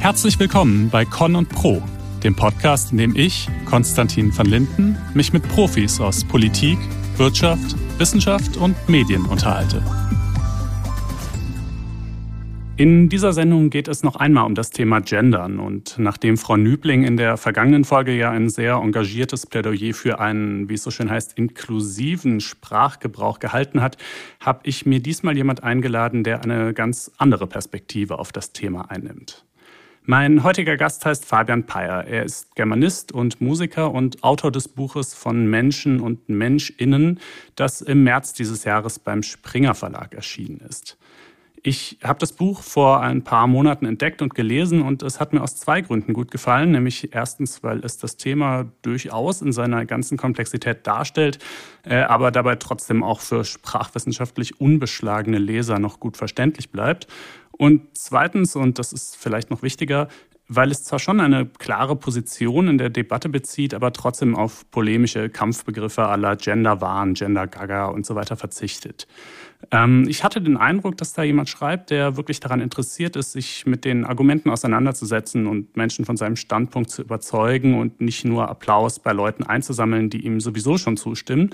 Herzlich willkommen bei Con und Pro, dem Podcast, in dem ich, Konstantin van Linden, mich mit Profis aus Politik, Wirtschaft, Wissenschaft und Medien unterhalte. In dieser Sendung geht es noch einmal um das Thema Gendern. Und nachdem Frau Nübling in der vergangenen Folge ja ein sehr engagiertes Plädoyer für einen, wie es so schön heißt, inklusiven Sprachgebrauch gehalten hat, habe ich mir diesmal jemand eingeladen, der eine ganz andere Perspektive auf das Thema einnimmt. Mein heutiger Gast heißt Fabian Peyer. Er ist Germanist und Musiker und Autor des Buches von Menschen und Menschinnen, das im März dieses Jahres beim Springer Verlag erschienen ist. Ich habe das Buch vor ein paar Monaten entdeckt und gelesen und es hat mir aus zwei Gründen gut gefallen. Nämlich erstens, weil es das Thema durchaus in seiner ganzen Komplexität darstellt, äh, aber dabei trotzdem auch für sprachwissenschaftlich unbeschlagene Leser noch gut verständlich bleibt. Und zweitens, und das ist vielleicht noch wichtiger, weil es zwar schon eine klare Position in der Debatte bezieht, aber trotzdem auf polemische Kampfbegriffe aller Gender-Wahn, Gender-Gaga und so weiter verzichtet. Ähm, ich hatte den Eindruck, dass da jemand schreibt, der wirklich daran interessiert ist, sich mit den Argumenten auseinanderzusetzen und Menschen von seinem Standpunkt zu überzeugen und nicht nur Applaus bei Leuten einzusammeln, die ihm sowieso schon zustimmen.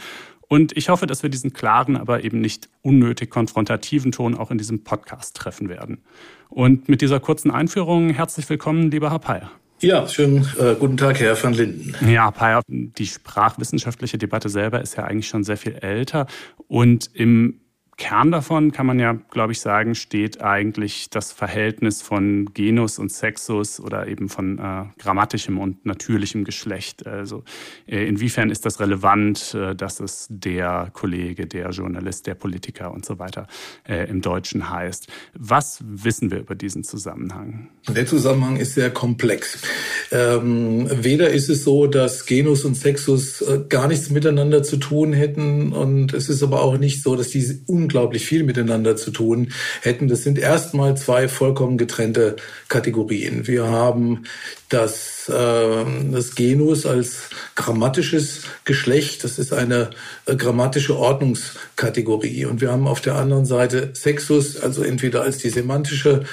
Und ich hoffe, dass wir diesen klaren, aber eben nicht unnötig konfrontativen Ton auch in diesem Podcast treffen werden. Und mit dieser kurzen Einführung herzlich willkommen, lieber Herr Peyer. Ja, schönen äh, guten Tag, Herr van Linden. Ja, Peyer, die sprachwissenschaftliche Debatte selber ist ja eigentlich schon sehr viel älter. Und im Kern davon kann man ja, glaube ich, sagen, steht eigentlich das Verhältnis von Genus und Sexus oder eben von äh, grammatischem und natürlichem Geschlecht. Also äh, inwiefern ist das relevant, äh, dass es der Kollege, der Journalist, der Politiker und so weiter äh, im Deutschen heißt? Was wissen wir über diesen Zusammenhang? Der Zusammenhang ist sehr komplex. Ähm, weder ist es so, dass Genus und Sexus äh, gar nichts miteinander zu tun hätten und es ist aber auch nicht so, dass diese unglaublich viel miteinander zu tun hätten. Das sind erstmal zwei vollkommen getrennte Kategorien. Wir haben das, äh, das Genus als grammatisches Geschlecht. Das ist eine äh, grammatische Ordnungskategorie. Und wir haben auf der anderen Seite Sexus, also entweder als die semantische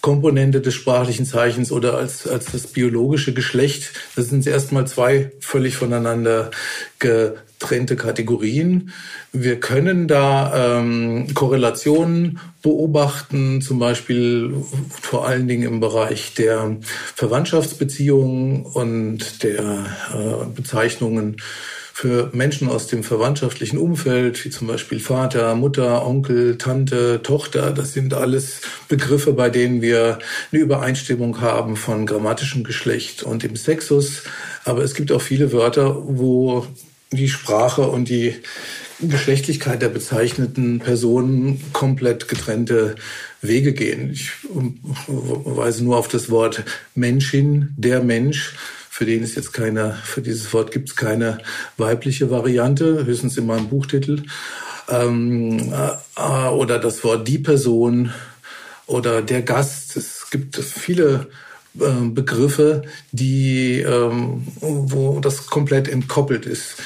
Komponente des sprachlichen Zeichens oder als, als das biologische Geschlecht. Das sind erstmal zwei völlig voneinander getrennte Kategorien. Wir können da ähm, Korrelationen beobachten, zum Beispiel vor allen Dingen im Bereich der Verwandtschaftsbeziehungen und der äh, Bezeichnungen für Menschen aus dem verwandtschaftlichen Umfeld, wie zum Beispiel Vater, Mutter, Onkel, Tante, Tochter. Das sind alles Begriffe, bei denen wir eine Übereinstimmung haben von grammatischem Geschlecht und dem Sexus. Aber es gibt auch viele Wörter, wo die Sprache und die Geschlechtlichkeit der bezeichneten Personen komplett getrennte Wege gehen. Ich weise nur auf das Wort Menschin, der Mensch für den ist jetzt keine, für dieses Wort gibt es keine weibliche Variante, höchstens in meinem Buchtitel. Ähm, äh, oder das Wort die Person oder der Gast. Es gibt viele äh, Begriffe, die, ähm, wo das komplett entkoppelt ist,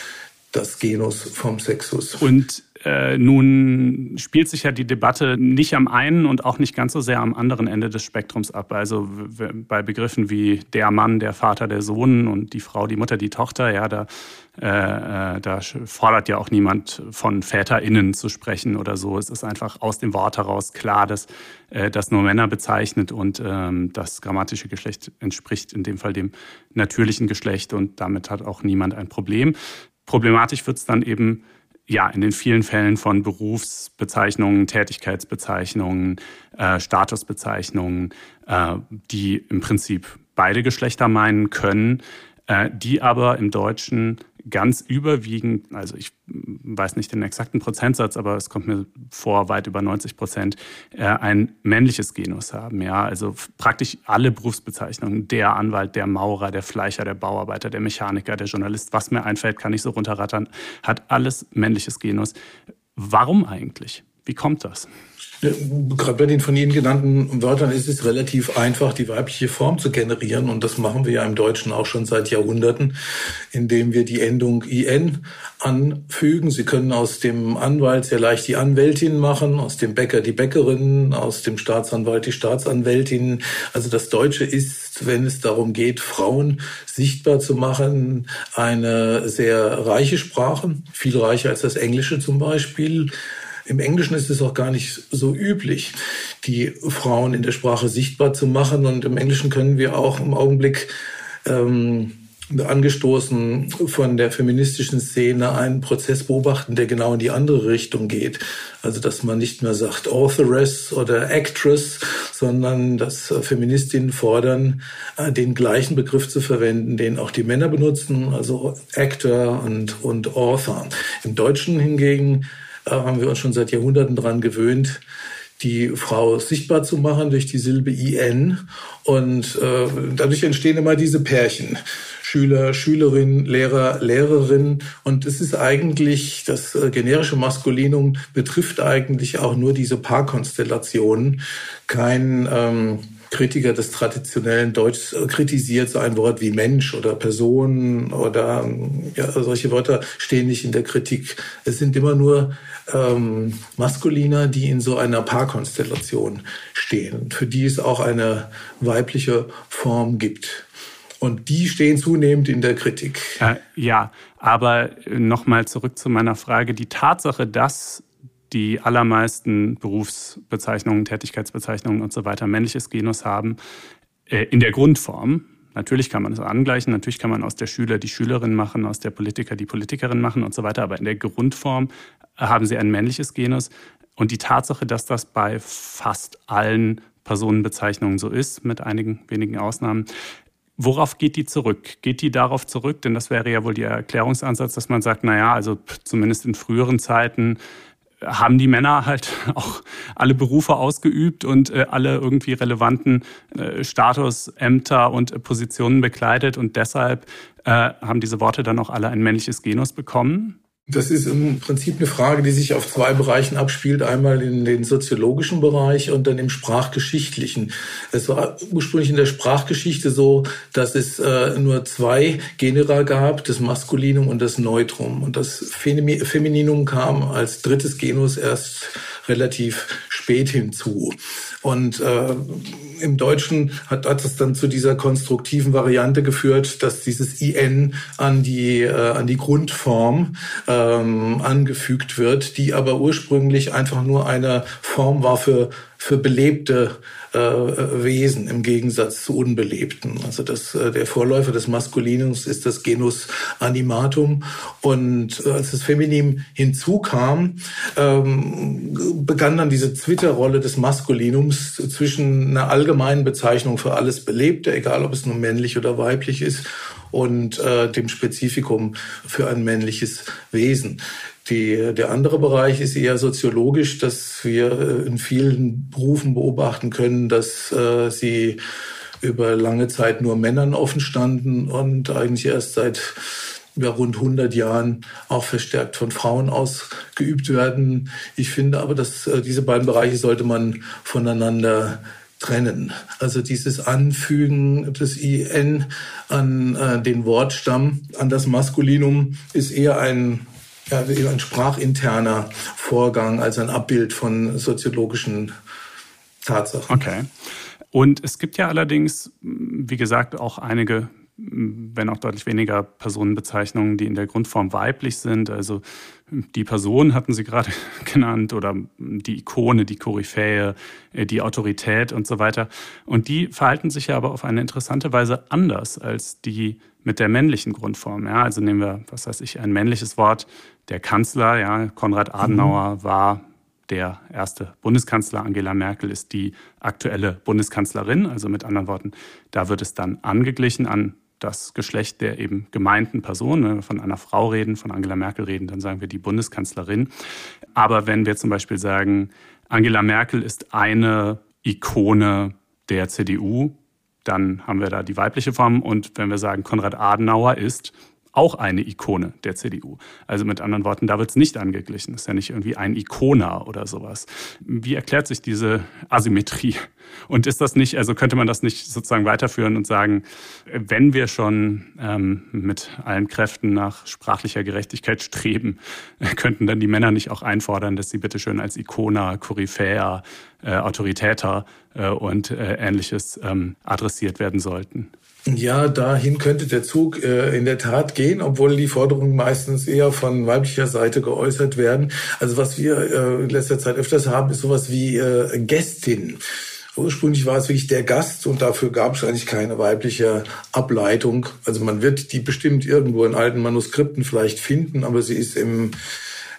das Genus vom Sexus. Und äh, nun spielt sich ja die Debatte nicht am einen und auch nicht ganz so sehr am anderen Ende des Spektrums ab. Also bei Begriffen wie der Mann, der Vater, der Sohn und die Frau, die Mutter, die Tochter, ja, da, äh, äh da fordert ja auch niemand von VäterInnen zu sprechen oder so. Es ist einfach aus dem Wort heraus klar, dass äh, das nur Männer bezeichnet und ähm, das grammatische Geschlecht entspricht in dem Fall dem natürlichen Geschlecht und damit hat auch niemand ein Problem. Problematisch wird es dann eben ja, in den vielen Fällen von Berufsbezeichnungen, Tätigkeitsbezeichnungen, äh, Statusbezeichnungen, äh, die im Prinzip beide Geschlechter meinen können, äh, die aber im Deutschen ganz überwiegend, also ich weiß nicht den exakten Prozentsatz, aber es kommt mir vor, weit über 90 Prozent, äh, ein männliches Genus haben. Ja, also praktisch alle Berufsbezeichnungen, der Anwalt, der Maurer, der Fleischer, der Bauarbeiter, der Mechaniker, der Journalist, was mir einfällt, kann ich so runterrattern, hat alles männliches Genus. Warum eigentlich? Wie kommt das? Gerade bei den von Ihnen genannten Wörtern ist es relativ einfach, die weibliche Form zu generieren. Und das machen wir ja im Deutschen auch schon seit Jahrhunderten, indem wir die Endung IN anfügen. Sie können aus dem Anwalt sehr leicht die Anwältin machen, aus dem Bäcker die Bäckerin, aus dem Staatsanwalt die Staatsanwältin. Also das Deutsche ist, wenn es darum geht, Frauen sichtbar zu machen, eine sehr reiche Sprache, viel reicher als das Englische zum Beispiel. Im Englischen ist es auch gar nicht so üblich, die Frauen in der Sprache sichtbar zu machen. Und im Englischen können wir auch im Augenblick ähm, angestoßen von der feministischen Szene einen Prozess beobachten, der genau in die andere Richtung geht. Also dass man nicht mehr sagt Authoress oder Actress, sondern dass Feministinnen fordern, äh, den gleichen Begriff zu verwenden, den auch die Männer benutzen, also Actor und, und Author. Im Deutschen hingegen äh, haben wir uns schon seit Jahrhunderten daran gewöhnt, die Frau sichtbar zu machen durch die Silbe IN. Und äh, dadurch entstehen immer diese Pärchen. Schüler, Schülerin, Lehrer, Lehrerin. Und es ist eigentlich, das äh, generische Maskulinum betrifft eigentlich auch nur diese Paarkonstellationen. Kein ähm, Kritiker des traditionellen Deutschs äh, kritisiert so ein Wort wie Mensch oder Person oder ja, solche Wörter stehen nicht in der Kritik. Es sind immer nur ähm, Maskuliner, die in so einer Paarkonstellation stehen, für die es auch eine weibliche Form gibt. Und die stehen zunehmend in der Kritik. Äh, ja, aber nochmal zurück zu meiner Frage. Die Tatsache, dass die allermeisten Berufsbezeichnungen, Tätigkeitsbezeichnungen und so weiter männliches Genus haben, äh, in der Grundform. Natürlich kann man es angleichen, natürlich kann man aus der Schüler die Schülerin machen, aus der Politiker die Politikerin machen und so weiter, aber in der Grundform haben sie ein männliches Genus. Und die Tatsache, dass das bei fast allen Personenbezeichnungen so ist, mit einigen wenigen Ausnahmen, Worauf geht die zurück? Geht die darauf zurück? Denn das wäre ja wohl der Erklärungsansatz, dass man sagt, na ja, also zumindest in früheren Zeiten haben die Männer halt auch alle Berufe ausgeübt und äh, alle irgendwie relevanten äh, Statusämter und äh, Positionen bekleidet und deshalb äh, haben diese Worte dann auch alle ein männliches Genus bekommen. Das ist im Prinzip eine Frage, die sich auf zwei Bereichen abspielt. Einmal in den soziologischen Bereich und dann im sprachgeschichtlichen. Es war ursprünglich in der Sprachgeschichte so, dass es äh, nur zwei Genera gab, das Maskulinum und das Neutrum. Und das Femininum kam als drittes Genus erst relativ spät hinzu. Und äh, im Deutschen hat, hat es dann zu dieser konstruktiven Variante geführt, dass dieses IN an die, äh, an die Grundform ähm, angefügt wird, die aber ursprünglich einfach nur eine Form war für, für belebte äh, Wesen im Gegensatz zu unbelebten. Also das, äh, der Vorläufer des Maskulinums ist das Genus Animatum. Und äh, als das Feminim hinzukam, ähm, begann dann diese Zwitterrolle des Maskulinums zwischen einer allgemeinen Bezeichnung für alles Belebte, egal ob es nun männlich oder weiblich ist, und äh, dem Spezifikum für ein männliches Wesen. Die, der andere Bereich ist eher soziologisch, dass wir äh, in vielen Berufen beobachten können, dass äh, sie über lange Zeit nur Männern offen standen und eigentlich erst seit ja, rund 100 Jahren auch verstärkt von Frauen ausgeübt werden. Ich finde aber, dass äh, diese beiden Bereiche sollte man voneinander trennen. Also dieses Anfügen des IN an äh, den Wortstamm, an das Maskulinum ist eher ein ja, ein sprachinterner Vorgang als ein Abbild von soziologischen Tatsachen. Okay. Und es gibt ja allerdings, wie gesagt, auch einige wenn auch deutlich weniger Personenbezeichnungen, die in der Grundform weiblich sind. Also die Person hatten Sie gerade genannt oder die Ikone, die Koryphäe, äh, die Autorität und so weiter. Und die verhalten sich ja aber auf eine interessante Weise anders als die mit der männlichen Grundform. Ja, also nehmen wir, was weiß ich, ein männliches Wort, der Kanzler, ja, Konrad Adenauer mhm. war der erste Bundeskanzler. Angela Merkel ist die aktuelle Bundeskanzlerin. Also mit anderen Worten, da wird es dann angeglichen an das Geschlecht der eben gemeinten Person. Wenn wir von einer Frau reden, von Angela Merkel reden, dann sagen wir die Bundeskanzlerin. Aber wenn wir zum Beispiel sagen, Angela Merkel ist eine Ikone der CDU, dann haben wir da die weibliche Form. Und wenn wir sagen, Konrad Adenauer ist auch eine Ikone der CDU. Also mit anderen Worten, da wird es nicht angeglichen. Das ist ja nicht irgendwie ein Ikona oder sowas. Wie erklärt sich diese Asymmetrie? Und ist das nicht, also könnte man das nicht sozusagen weiterführen und sagen, wenn wir schon ähm, mit allen Kräften nach sprachlicher Gerechtigkeit streben, könnten dann die Männer nicht auch einfordern, dass sie bitteschön als Ikona, Koryphäa, äh, Autoritäter äh, und äh, ähnliches ähm, adressiert werden sollten? Ja, dahin könnte der Zug äh, in der Tat gehen, obwohl die Forderungen meistens eher von weiblicher Seite geäußert werden. Also was wir äh, in letzter Zeit öfters haben, ist sowas wie äh, Gästin. Ursprünglich war es wirklich der Gast und dafür gab es eigentlich keine weibliche Ableitung. Also man wird die bestimmt irgendwo in alten Manuskripten vielleicht finden, aber sie ist im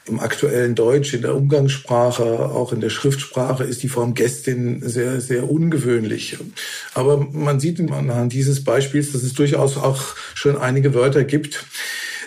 im aktuellen Deutsch, in der Umgangssprache, auch in der Schriftsprache ist die Form Gästin sehr, sehr ungewöhnlich. Aber man sieht anhand dieses Beispiels, dass es durchaus auch schon einige Wörter gibt,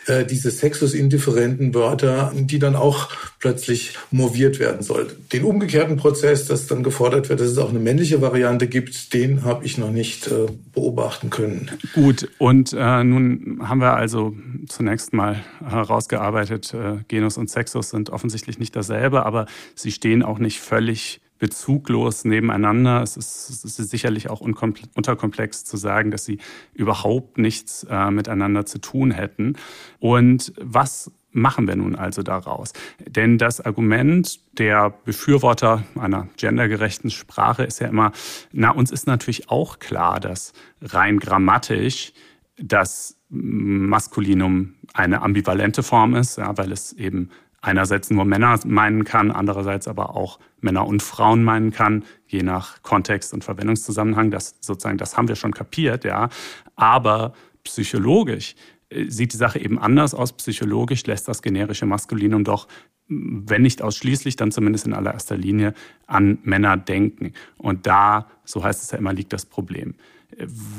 äh, diese sexusindifferenten Wörter, die dann auch plötzlich moviert werden soll. Den umgekehrten Prozess, dass dann gefordert wird, dass es auch eine männliche Variante gibt, den habe ich noch nicht äh, beobachten können. Gut, und äh, nun haben wir also zunächst mal herausgearbeitet, äh, Genus und Sexus sind offensichtlich nicht dasselbe, aber sie stehen auch nicht völlig bezuglos nebeneinander. Es ist, es ist sicherlich auch unterkomplex zu sagen, dass sie überhaupt nichts äh, miteinander zu tun hätten. Und was machen wir nun also daraus? Denn das Argument der Befürworter einer gendergerechten Sprache ist ja immer, na, uns ist natürlich auch klar, dass rein grammatisch das Maskulinum eine ambivalente Form ist, ja, weil es eben einerseits nur Männer meinen kann, andererseits aber auch Männer und Frauen meinen kann, je nach Kontext und Verwendungszusammenhang. Das sozusagen, das haben wir schon kapiert, ja. Aber psychologisch äh, sieht die Sache eben anders aus. Psychologisch lässt das generische Maskulinum doch, wenn nicht ausschließlich, dann zumindest in allererster Linie an Männer denken. Und da, so heißt es ja immer, liegt das Problem.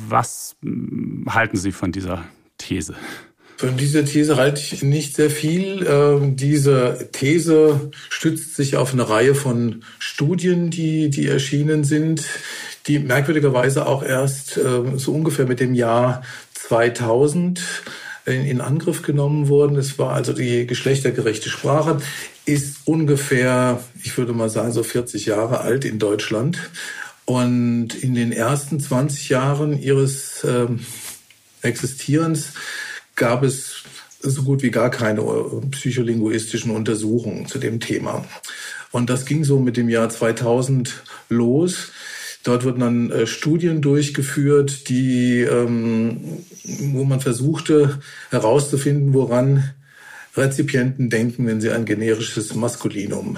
Was hm, halten Sie von dieser These? Von dieser These halte ich nicht sehr viel. Ähm, diese These stützt sich auf eine Reihe von Studien, die, die erschienen sind, die merkwürdigerweise auch erst äh, so ungefähr mit dem Jahr 2000 in, Angriff genommen wurden. Es war also die geschlechtergerechte Sprache, ist ungefähr, ich würde mal sagen, so 40 Jahre alt in Deutschland. Und in den ersten 20 Jahren ihres äh, Existierens gab es so gut wie gar keine psycholinguistischen Untersuchungen zu dem Thema. Und das ging so mit dem Jahr 2000 los. Dort wurden dann äh, Studien durchgeführt, die, ähm, wo man versuchte herauszufinden, woran Rezipienten denken, wenn sie ein generisches Maskulinum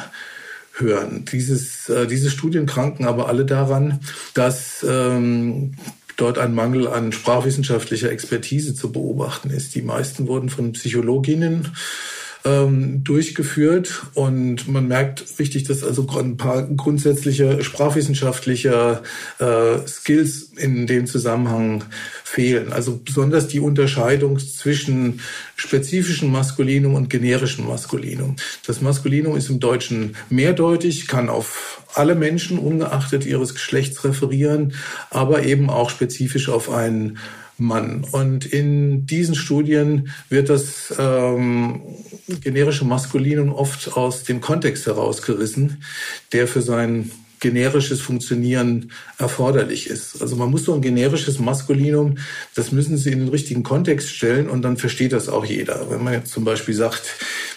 hören. Dieses, äh, diese Studien kranken aber alle daran, dass ähm, dort ein Mangel an sprachwissenschaftlicher Expertise zu beobachten ist. Die meisten wurden von Psychologinnen ähm, durchgeführt und man merkt richtig, dass also ein paar grundsätzliche sprachwissenschaftliche äh, Skills in dem Zusammenhang fehlen. Also besonders die Unterscheidung zwischen spezifischem Maskulinum und generischem Maskulinum. Das Maskulinum ist im Deutschen mehrdeutig, kann auf alle Menschen ungeachtet ihres Geschlechts referieren, aber eben auch spezifisch auf einen Mann. Und in diesen Studien wird das ähm, generische Maskulinum oft aus dem Kontext herausgerissen, der für sein generisches Funktionieren erforderlich ist. Also man muss so ein generisches Maskulinum, das müssen Sie in den richtigen Kontext stellen und dann versteht das auch jeder. Wenn man jetzt zum Beispiel sagt,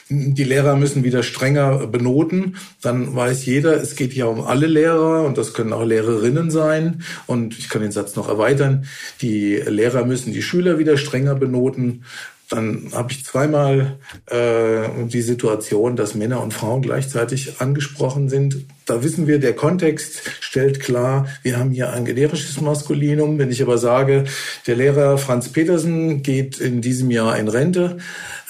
die Lehrer müssen wieder strenger benoten, dann weiß jeder, es geht ja um alle Lehrer und das können auch Lehrerinnen sein. Und ich kann den Satz noch erweitern, die Lehrer müssen die Schüler wieder strenger benoten. Dann habe ich zweimal äh, die Situation, dass Männer und Frauen gleichzeitig angesprochen sind. Da wissen wir, der Kontext stellt klar, wir haben hier ein generisches Maskulinum. Wenn ich aber sage, der Lehrer Franz Petersen geht in diesem Jahr in Rente,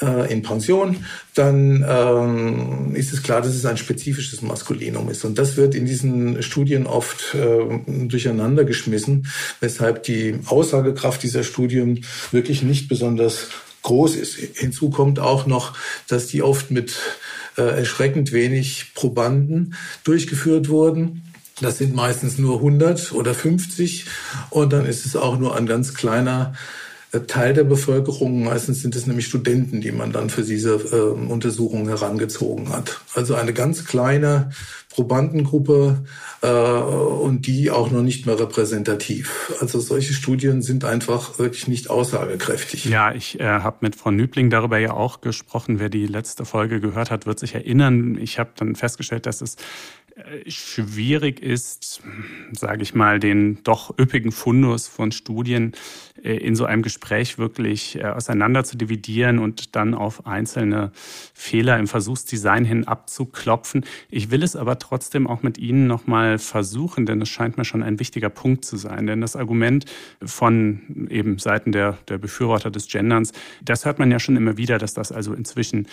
äh, in Pension, dann ähm, ist es klar, dass es ein spezifisches Maskulinum ist. Und das wird in diesen Studien oft äh, durcheinander geschmissen, weshalb die Aussagekraft dieser Studien wirklich nicht besonders groß ist. Hinzu kommt auch noch, dass die oft mit äh, erschreckend wenig Probanden durchgeführt wurden. Das sind meistens nur 100 oder 50 und dann ist es auch nur ein ganz kleiner Teil der Bevölkerung. Meistens sind es nämlich Studenten, die man dann für diese äh, Untersuchung herangezogen hat. Also eine ganz kleine Probandengruppe äh, und die auch noch nicht mehr repräsentativ. Also solche Studien sind einfach wirklich nicht aussagekräftig. Ja, ich äh, habe mit Frau Nübling darüber ja auch gesprochen. Wer die letzte Folge gehört hat, wird sich erinnern. Ich habe dann festgestellt, dass es schwierig ist, sage ich mal, den doch üppigen Fundus von Studien äh, in so einem Gespräch wirklich äh, auseinander zu dividieren und dann auf einzelne Fehler im Versuchsdesign hin abzuklopfen. Ich will es aber trotzdem auch mit Ihnen nochmal versuchen, denn es scheint mir schon ein wichtiger Punkt zu sein. Denn das Argument von eben Seiten der, der Befürworter des Genderns, das hört man ja schon immer wieder, dass das also inzwischen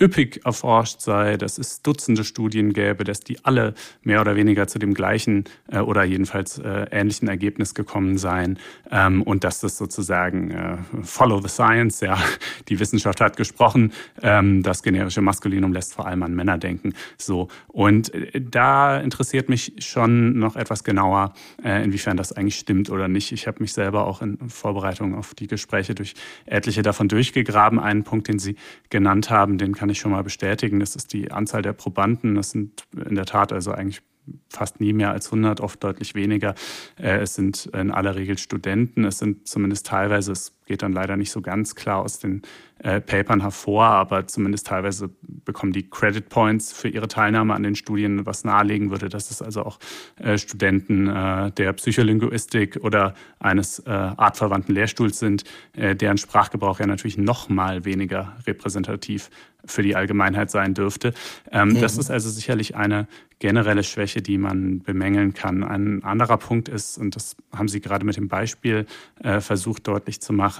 üppig erforscht sei, dass es Dutzende Studien gäbe, dass die alle mehr oder weniger zu dem gleichen äh, oder jedenfalls äh, ähnlichen Ergebnis gekommen seien ähm, und dass das sozusagen äh, Follow the Science, ja, die Wissenschaft hat gesprochen, ähm, das generische Maskulinum lässt vor allem an Männer denken. So und äh, da interessiert mich schon noch etwas genauer, äh, inwiefern das eigentlich stimmt oder nicht. Ich habe mich selber auch in Vorbereitung auf die Gespräche durch etliche davon durchgegraben. Einen Punkt, den Sie genannt haben, den kann kann ich schon mal bestätigen. Das ist die Anzahl der Probanden. Das sind in der Tat also eigentlich fast nie mehr als 100, oft deutlich weniger. Äh, es sind in aller Regel Studenten. Es sind zumindest teilweise, es geht dann leider nicht so ganz klar aus den äh, Papern hervor, aber zumindest teilweise bekommen die Credit Points für ihre Teilnahme an den Studien, was nahelegen würde, dass es also auch äh, Studenten der Psycholinguistik oder eines artverwandten Lehrstuhls sind, deren Sprachgebrauch ja natürlich noch mal weniger repräsentativ für die Allgemeinheit sein dürfte. Ähm, mhm. Das ist also sicherlich eine generelle Schwäche, die man bemängeln kann. Ein anderer Punkt ist, und das haben Sie gerade mit dem Beispiel äh, versucht deutlich zu machen,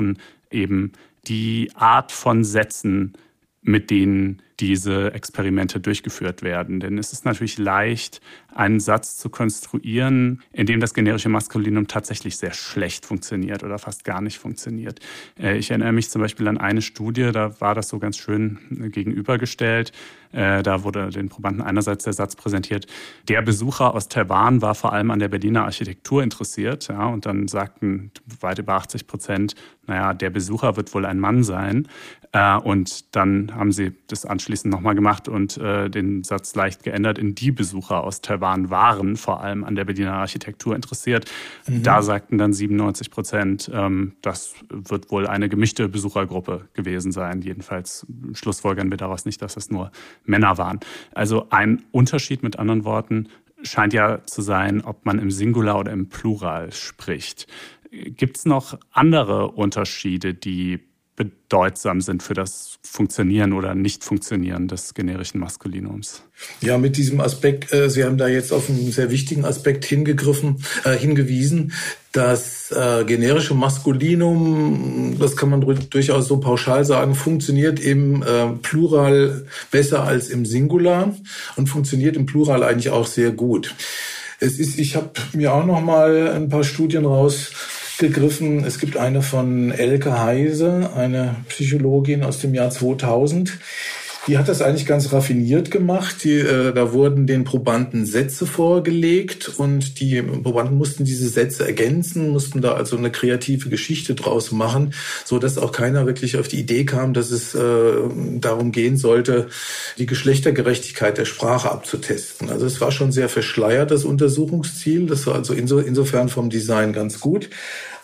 eben die Art von Sätzen, mit denen diese Experimente durchgeführt werden. Denn es ist natürlich leicht, einen Satz zu konstruieren, in dem das generische Maskulinum tatsächlich sehr schlecht funktioniert oder fast gar nicht funktioniert. Äh, ich erinnere mich zum Beispiel an eine Studie, da war das so ganz schön gegenübergestellt. Äh, da wurde den Probanden einerseits der Satz präsentiert, der Besucher aus Taiwan war vor allem an der Berliner Architektur interessiert. Ja, und dann sagten weit über 80 Prozent, naja, der Besucher wird wohl ein Mann sein. Äh, und dann haben sie das anschließend nochmal gemacht und äh, den Satz leicht geändert in die Besucher aus Taiwan waren vor allem an der Berliner Architektur interessiert. Mhm. Da sagten dann 97 Prozent, ähm, das wird wohl eine gemischte Besuchergruppe gewesen sein. Jedenfalls schlussfolgern wir daraus nicht, dass es nur Männer waren. Also ein Unterschied mit anderen Worten scheint ja zu sein, ob man im Singular oder im Plural spricht. Gibt es noch andere Unterschiede, die bedeutsam sind für das Funktionieren oder Nicht-Funktionieren des generischen Maskulinums. Ja, mit diesem Aspekt, äh, Sie haben da jetzt auf einen sehr wichtigen Aspekt hingegriffen, äh, hingewiesen. Das äh, generische Maskulinum, das kann man durchaus so pauschal sagen, funktioniert im äh, Plural besser als im Singular und funktioniert im Plural eigentlich auch sehr gut. Es ist, ich habe mir auch noch mal ein paar Studien raus gegriffen. Es gibt eine von Elke Heise, eine Psychologin aus dem Jahr 2000. Die hat das eigentlich ganz raffiniert gemacht. Die, äh, da wurden den Probanden Sätze vorgelegt und die Probanden mussten diese Sätze ergänzen, mussten da also eine kreative Geschichte draus machen, so dass auch keiner wirklich auf die Idee kam, dass es äh, darum gehen sollte, die Geschlechtergerechtigkeit der Sprache abzutesten. Also es war schon sehr verschleiert, das Untersuchungsziel. Das war also inso, insofern vom Design ganz gut.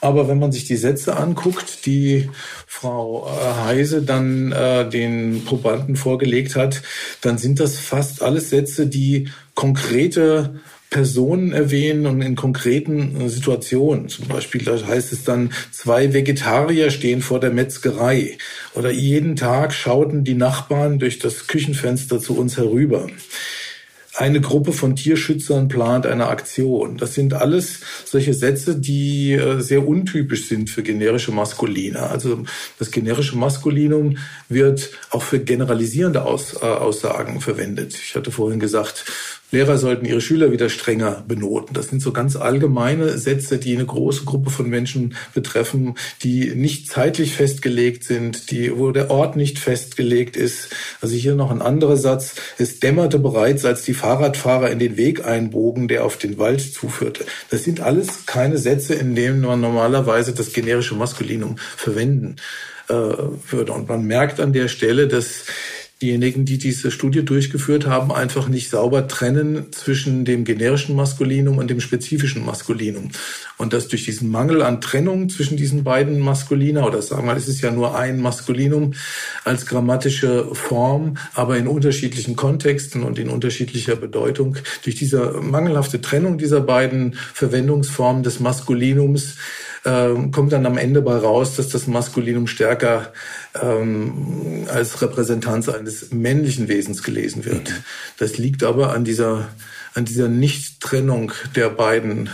Aber wenn man sich die Sätze anguckt, die Frau äh, Heise dann äh, den Probanden vorgelegt hat, dann sind das fast alles Sätze, die konkrete Personen erwähnen und in konkreten äh, Situationen. Zum Beispiel da heißt es dann, zwei Vegetarier stehen vor der Metzgerei oder jeden Tag schauten die Nachbarn durch das Küchenfenster zu uns herüber eine Gruppe von Tierschützern plant eine Aktion. Das sind alles solche Sätze, die äh, sehr untypisch sind für generische Maskuline. Also das generische Maskulinum wird auch für generalisierende äh, Aussagen verwendet. Ich hatte vorhin gesagt, Lehrer sollten ihre Schüler wieder strenger benoten. Das sind so ganz allgemeine Sätze, die eine große Gruppe von Menschen betreffen, die nicht zeitlich festgelegt sind, die, wo der Ort nicht festgelegt ist. Also hier noch ein anderer Satz. Es dämmerte bereits, als die Fahrradfahrer in den Weg einbogen, der auf den Wald zuführte. Das sind alles keine Sätze, in denen man normalerweise das generische Maskulinum verwenden äh, würde. Und man merkt an der Stelle, dass diejenigen, die diese Studie durchgeführt haben, einfach nicht sauber trennen zwischen dem generischen Maskulinum und dem spezifischen Maskulinum. Und dass durch diesen Mangel an Trennung zwischen diesen beiden Maskulina, oder sagen wir, es ist ja nur ein Maskulinum als grammatische Form, aber in unterschiedlichen Kontexten und in unterschiedlicher Bedeutung, durch diese mangelhafte Trennung dieser beiden Verwendungsformen des Maskulinums ähm, kommt dann am Ende bei raus, dass das Maskulinum stärker ähm, als Repräsentanz eines männlichen Wesens gelesen wird. Mhm. Das liegt aber an dieser, an dieser Nichttrennung der beiden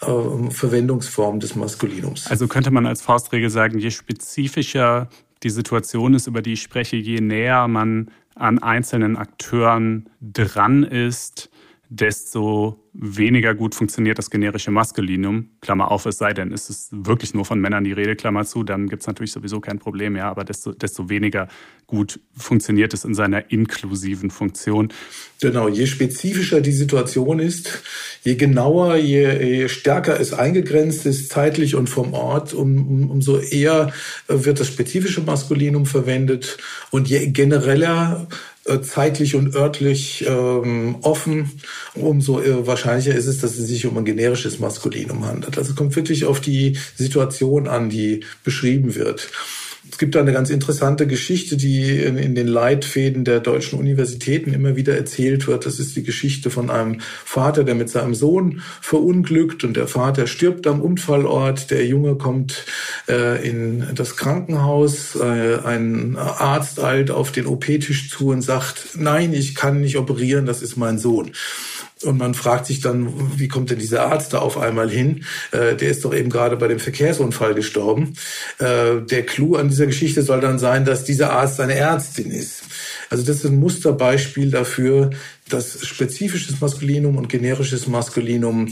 äh, Verwendungsformen des Maskulinums. Also könnte man als Faustregel sagen, je spezifischer die Situation ist, über die ich spreche, je näher man an einzelnen Akteuren dran ist, desto weniger gut funktioniert das generische Maskulinum. Klammer auf, es sei denn, ist es wirklich nur von Männern die Rede, Klammer zu, dann gibt es natürlich sowieso kein Problem mehr, aber desto, desto weniger gut funktioniert es in seiner inklusiven Funktion. Genau, je spezifischer die Situation ist, je genauer, je, je stärker es eingegrenzt ist, zeitlich und vom Ort, um, um, umso eher wird das spezifische Maskulinum verwendet und je genereller äh, zeitlich und örtlich ähm, offen, umso äh, wahrscheinlicher ist es, dass es sich um ein generisches Maskulinum handelt. Also es kommt wirklich auf die Situation an, die beschrieben wird. Es gibt da eine ganz interessante Geschichte, die in, in, den Leitfäden der deutschen Universitäten immer wieder erzählt wird. Das ist die Geschichte von einem Vater, der mit seinem Sohn verunglückt und der Vater stirbt am Unfallort. Der Junge kommt äh, in das Krankenhaus, äh, ein Arzt eilt auf den OP-Tisch zu und sagt, nein, ich kann nicht operieren, das ist mein Sohn. Und man fragt sich dann, wie kommt denn dieser Arzt da auf einmal hin? Äh, der ist doch eben gerade bei dem Verkehrsunfall gestorben. Äh, der Clou an dieser Geschichte soll dann sein, dass dieser Arzt eine Ärztin ist. Also das ist ein Musterbeispiel dafür, dass spezifisches Maskulinum und generisches Maskulinum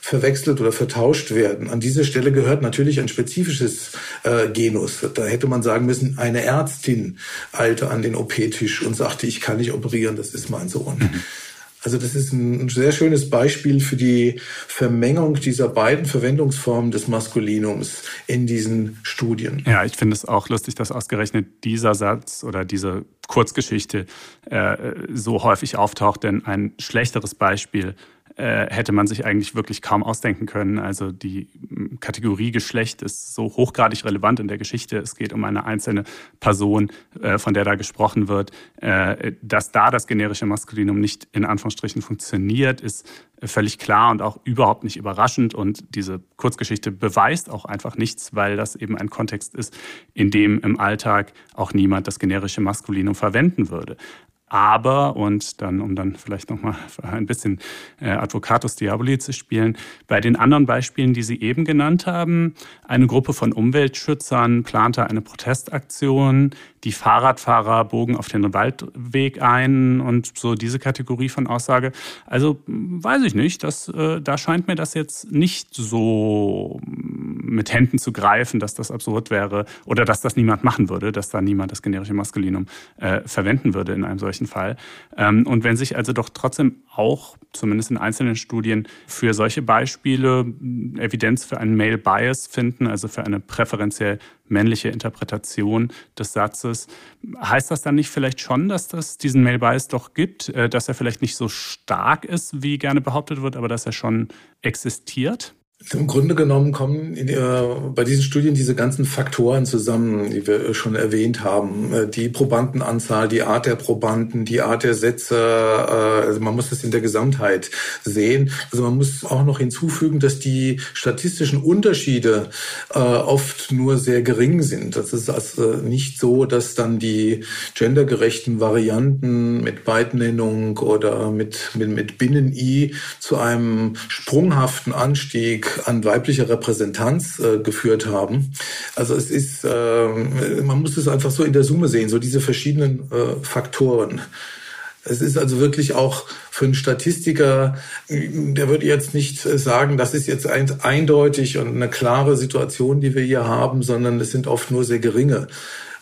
verwechselt oder vertauscht werden. An dieser Stelle gehört natürlich ein spezifisches äh, Genus. Da hätte man sagen müssen, eine Ärztin eilte an den OP-Tisch und sagte, ich kann nicht operieren, das ist mein Sohn. Mhm. Also das ist ein sehr schönes Beispiel für die Vermengung dieser beiden Verwendungsformen des Maskulinums in diesen Studien. Ja, ich finde es auch lustig, dass ausgerechnet dieser Satz oder diese Kurzgeschichte äh, so häufig auftaucht, denn ein schlechteres Beispiel hätte man sich eigentlich wirklich kaum ausdenken können. Also die Kategorie Geschlecht ist so hochgradig relevant in der Geschichte. Es geht um eine einzelne Person, äh, von der da gesprochen wird. Äh, dass da das generische Maskulinum nicht in Anführungsstrichen funktioniert, ist völlig klar und auch überhaupt nicht überraschend. Und diese Kurzgeschichte beweist auch einfach nichts, weil das eben ein Kontext ist, in dem im Alltag auch niemand das generische Maskulinum verwenden würde. Aber, und dann, um dann vielleicht nochmal ein bisschen äh, Advocatus Diaboli zu spielen, bei den anderen Beispielen, die Sie eben genannt haben, eine Gruppe von Umweltschützern plante eine Protestaktion, die Fahrradfahrer bogen auf den Waldweg ein und so diese Kategorie von Aussage. Also weiß ich nicht, das, äh, da scheint mir das jetzt nicht so mit Händen zu greifen, dass das absurd wäre oder dass das niemand machen würde, dass da niemand das generische Maskulinum äh, verwenden würde in einem solchen solchen Fall. Ähm, und wenn sich also doch trotzdem auch, zumindest in einzelnen Studien, für solche Beispiele Evidenz für einen Male Bias finden, also für eine präferenziell männliche Interpretation des Satzes, heißt das dann nicht vielleicht schon, dass das diesen Male Bias doch gibt, äh, dass er vielleicht nicht so stark ist, wie gerne behauptet wird, aber dass er schon existiert? Im Grunde genommen kommen in, äh, bei diesen Studien diese ganzen Faktoren zusammen, die wir schon erwähnt haben. Äh, die Probandenanzahl, die Art der Probanden, die Art der Sätze. Äh, also man muss das in der Gesamtheit sehen. Also man muss auch noch hinzufügen, dass die statistischen Unterschiede äh, oft nur sehr gering sind. Das ist also nicht so, dass dann die gendergerechten Varianten mit Beidnennung oder mit, mit, mit Binnen-I zu einem sprunghaften Anstieg an weiblicher Repräsentanz äh, geführt haben. Also es ist, äh, man muss es einfach so in der Summe sehen, so diese verschiedenen äh, Faktoren. Es ist also wirklich auch für einen Statistiker, der würde jetzt nicht sagen, das ist jetzt eindeutig und eine klare Situation, die wir hier haben, sondern es sind oft nur sehr geringe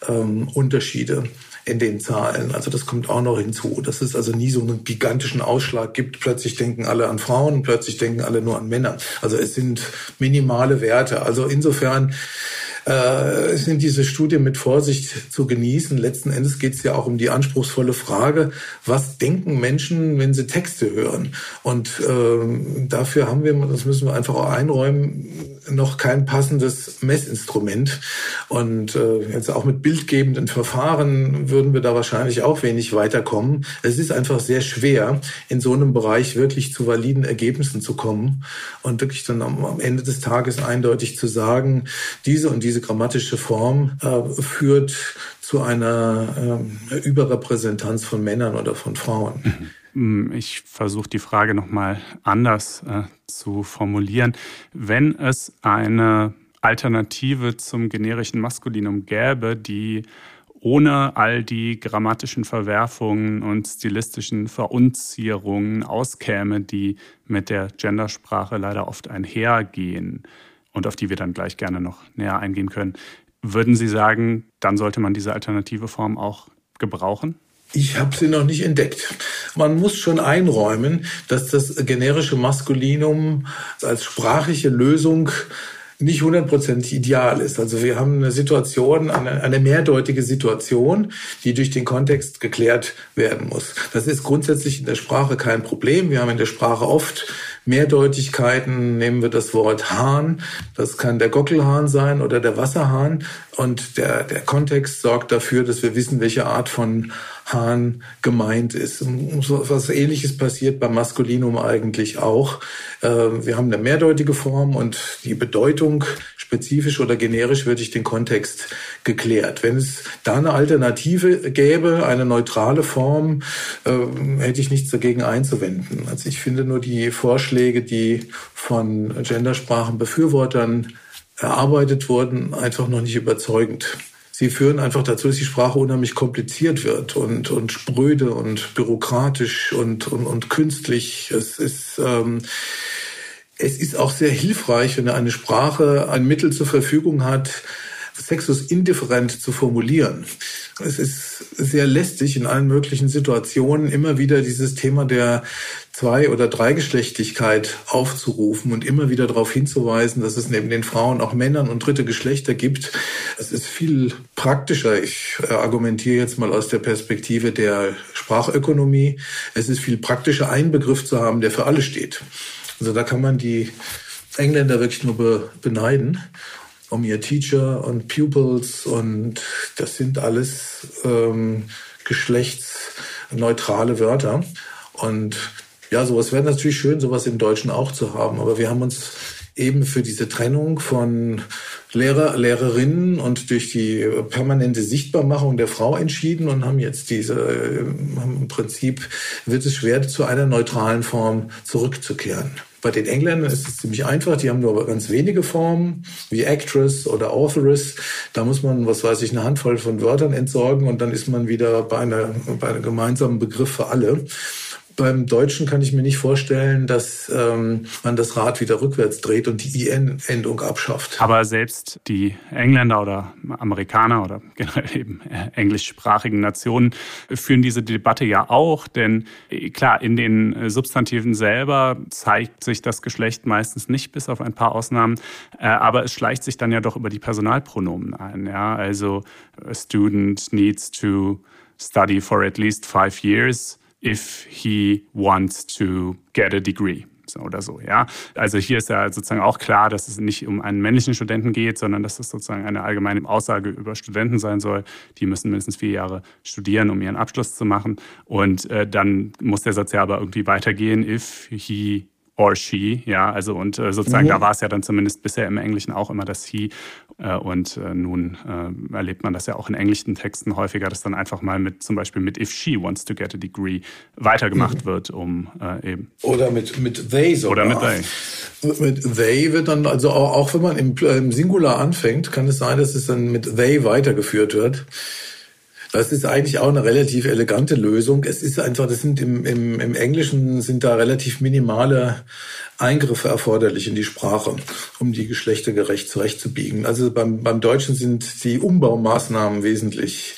ähm, Unterschiede in den Zahlen. Also das kommt auch noch hinzu, dass es also nie so einen gigantischen Ausschlag gibt. Plötzlich denken alle an Frauen, plötzlich denken alle nur an Männer. Also es sind minimale Werte. Also insofern äh, sind diese Studien mit Vorsicht zu genießen. Letzten Endes geht es ja auch um die anspruchsvolle Frage, was denken Menschen, wenn sie Texte hören? Und äh, dafür haben wir, das müssen wir einfach auch einräumen, noch kein passendes Messinstrument. Und äh, jetzt auch mit bildgebenden Verfahren würden wir da wahrscheinlich auch wenig weiterkommen. Es ist einfach sehr schwer, in so einem Bereich wirklich zu validen Ergebnissen zu kommen und wirklich dann am, am Ende des Tages eindeutig zu sagen, diese und diese grammatische Form äh, führt zu einer äh, Überrepräsentanz von Männern oder von Frauen. Mhm. Hm, ich versuche die Frage nochmal anders äh, zu formulieren. Wenn es eine Alternative zum generischen Maskulinum gäbe, die ohne all die grammatischen Verwerfungen und stilistischen Verunzierungen auskäme, die mit der Gendersprache leider oft einhergehen und auf die wir dann gleich gerne noch näher eingehen können. Würden Sie sagen, dann sollte man diese alternative Form auch gebrauchen? Ich habe sie noch nicht entdeckt. Man muss schon einräumen, dass das generische Maskulinum als sprachliche Lösung nicht hundertprozentig ideal ist. Also wir haben eine Situation, eine, eine mehrdeutige Situation, die durch den Kontext geklärt werden muss. Das ist grundsätzlich in der Sprache kein Problem. Wir haben in der Sprache oft Mehrdeutigkeiten nehmen wir das Wort Hahn. Das kann der Gockelhahn sein oder der Wasserhahn. Und der, der Kontext sorgt dafür, dass wir wissen, welche Art von Hahn gemeint ist. So was Ähnliches passiert beim Maskulinum eigentlich auch. Ähm, wir haben eine mehrdeutige Form und die Bedeutung spezifisch oder generisch wird durch den Kontext geklärt. Wenn es da eine Alternative gäbe, eine neutrale Form, ähm, hätte ich nichts dagegen einzuwenden. Also ich finde nur die Vorschläge, die von Gendersprachenbefürwortern erarbeitet wurden, einfach noch nicht überzeugend sie führen einfach dazu, dass die Sprache unheimlich kompliziert wird und, und spröde und bürokratisch und, und, und künstlich. Es ist, ähm, es ist auch sehr hilfreich, wenn eine Sprache ein Mittel zur Verfügung hat, Sexus indifferent zu formulieren. Es ist sehr lästig in allen möglichen Situationen immer wieder dieses Thema der Zwei- oder Dreigeschlechtlichkeit aufzurufen und immer wieder darauf hinzuweisen, dass es neben den Frauen auch Männern und dritte Geschlechter gibt. Es ist viel praktischer. Ich äh, argumentiere jetzt mal aus der Perspektive der Sprachökonomie. Es ist viel praktischer, einen Begriff zu haben, der für alle steht. Also da kann man die Engländer wirklich nur beneiden um ihr Teacher und Pupils und das sind alles ähm, geschlechtsneutrale Wörter. Und ja, sowas wäre natürlich schön, sowas im Deutschen auch zu haben. Aber wir haben uns eben für diese Trennung von Lehrer, Lehrerinnen und durch die permanente Sichtbarmachung der Frau entschieden und haben jetzt diese, äh, im Prinzip wird es schwer, zu einer neutralen Form zurückzukehren. Bei den Engländern ist es ziemlich einfach. Die haben nur ganz wenige Formen, wie Actress oder Authoress. Da muss man, was weiß ich, eine Handvoll von Wörtern entsorgen und dann ist man wieder bei, einer, bei einem gemeinsamen Begriff für alle. Beim Deutschen kann ich mir nicht vorstellen, dass ähm, man das Rad wieder rückwärts dreht und die IN-Endung abschafft. Aber selbst die Engländer oder Amerikaner oder generell eben äh, englischsprachigen Nationen führen diese Debatte ja auch, denn äh, klar, in den äh, Substantiven selber zeigt sich das Geschlecht meistens nicht, bis auf ein paar Ausnahmen, aber es schleicht sich dann ja doch über die Personalpronomen ein. Ja? Also a student needs to study for at least five years if he wants to get a degree oder so, ja. Also hier ist ja sozusagen auch klar, dass es nicht um einen männlichen Studenten geht, sondern dass es sozusagen eine allgemeine Aussage über Studenten sein soll. Die müssen mindestens vier Jahre studieren, um ihren Abschluss zu machen. Und äh, dann muss der Satz ja aber irgendwie weitergehen, if he or she, ja, also und äh, sozusagen mhm. da war es ja dann zumindest bisher im Englischen auch immer das he äh, und äh, nun äh, erlebt man das ja auch in englischen Texten häufiger, dass dann einfach mal mit zum Beispiel mit if she wants to get a degree weitergemacht mhm. wird, um äh, eben oder mit mit they sogar. Oder mit they. Mit they wird dann also auch, auch wenn man im, im Singular anfängt, kann es sein, dass es dann mit they weitergeführt wird. Das ist eigentlich auch eine relativ elegante Lösung. Es ist einfach, das sind im, im, im Englischen sind da relativ minimale Eingriffe erforderlich in die Sprache, um die geschlechtergerecht zurechtzubiegen. Also beim, beim Deutschen sind die Umbaumaßnahmen wesentlich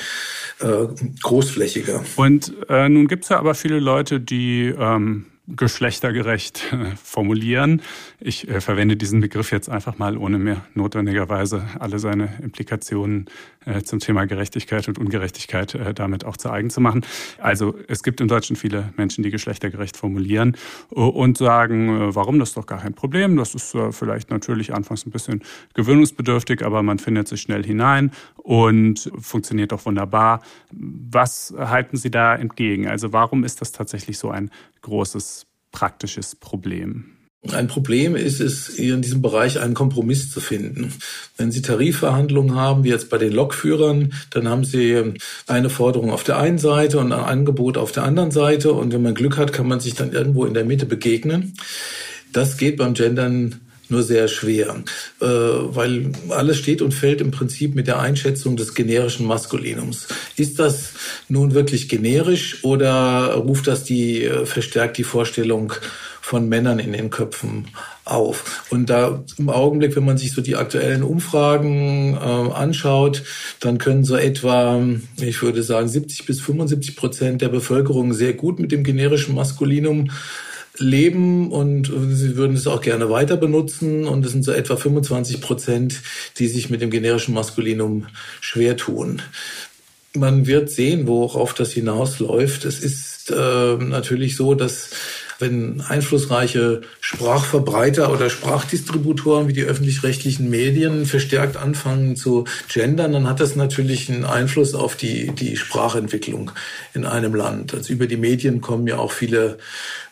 äh, großflächiger. Und äh, nun gibt es ja aber viele Leute, die ähm, geschlechtergerecht äh, formulieren. Ich äh, verwende diesen Begriff jetzt einfach mal, ohne mir notwendigerweise alle seine Implikationen äh, zum Thema Gerechtigkeit und Ungerechtigkeit äh, damit auch zu eigen zu machen. Also es gibt im Deutschen viele Menschen, die geschlechtergerecht formulieren äh, und sagen, äh, warum das ist doch gar kein Problem. Das ist vielleicht natürlich anfangs ein bisschen gewöhnungsbedürftig, aber man findet sich schnell hinein und funktioniert auch wunderbar. Was halten Sie da entgegen? Also warum ist das tatsächlich so ein großes praktisches Problem? Ein Problem ist es, in diesem Bereich einen Kompromiss zu finden. Wenn Sie Tarifverhandlungen haben, wie jetzt bei den Lokführern, dann haben Sie eine Forderung auf der einen Seite und ein Angebot auf der anderen Seite. Und wenn man Glück hat, kann man sich dann irgendwo in der Mitte begegnen. Das geht beim Gendern nur sehr schwer, äh, weil alles steht und fällt im Prinzip mit der Einschätzung des generischen Maskulinums. Ist das nun wirklich generisch oder ruft das die äh, verstärkt die Vorstellung von Männern in den Köpfen auf. Und da im Augenblick, wenn man sich so die aktuellen Umfragen äh, anschaut, dann können so etwa, ich würde sagen, 70 bis 75 Prozent der Bevölkerung sehr gut mit dem generischen Maskulinum leben und sie würden es auch gerne weiter benutzen und es sind so etwa 25 Prozent, die sich mit dem generischen Maskulinum schwer tun. Man wird sehen, worauf das hinausläuft. Es ist äh, natürlich so, dass wenn einflussreiche Sprachverbreiter oder Sprachdistributoren wie die öffentlich-rechtlichen Medien verstärkt anfangen zu gendern, dann hat das natürlich einen Einfluss auf die, die Sprachentwicklung in einem Land. Also über die Medien kommen ja auch viele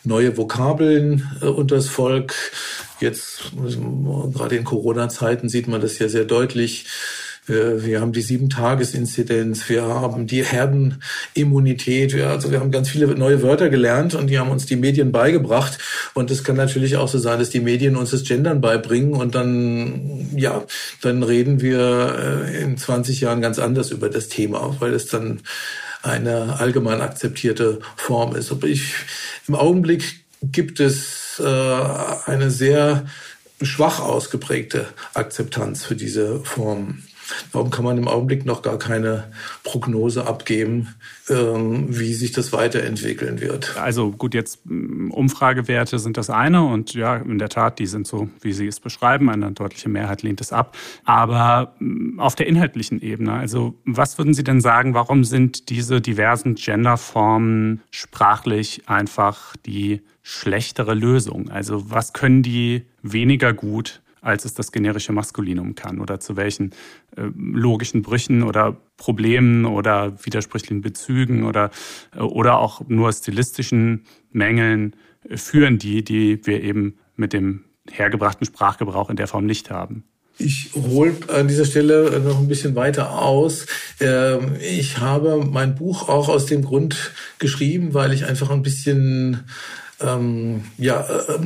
neue Vokabeln äh, unters Volk. Jetzt, gerade in Corona-Zeiten, sieht man das ja sehr deutlich wir haben die Sieben-Tages-Inzidenz, wir haben die Herdenimmunität, wir, also wir haben ganz viele neue Wörter gelernt und die haben uns die Medien beigebracht. Und es kann natürlich auch so sein, dass die Medien uns das Gendern beibringen und dann, ja, dann reden wir äh, in 20 Jahren ganz anders über das Thema, weil es dann eine allgemein akzeptierte Form ist. Aber ich, im Augenblick gibt es äh, eine sehr schwach ausgeprägte Akzeptanz für diese Form. Warum kann man im Augenblick noch gar keine Prognose abgeben, ähm, wie sich das weiterentwickeln wird? Also gut, jetzt mm, Umfragewerte sind das eine und ja, in der Tat, die sind so, wie Sie es beschreiben. Eine deutliche Mehrheit lehnt es ab. Aber mm, auf der inhaltlichen Ebene, also was würden Sie denn sagen, warum sind diese diversen Genderformen sprachlich einfach die schlechtere Lösung? Also was können die weniger gut als es das generische Maskulinum kann oder zu welchen äh, logischen Brüchen oder Problemen oder widersprüchlichen Bezügen oder, äh, oder auch nur stilistischen Mängeln äh, führen die, die wir eben mit dem hergebrachten Sprachgebrauch in der Form nicht haben. Ich hole an dieser Stelle noch ein bisschen weiter aus. Ähm, ich habe mein Buch auch aus dem Grund geschrieben, weil ich einfach ein bisschen ähm, ja,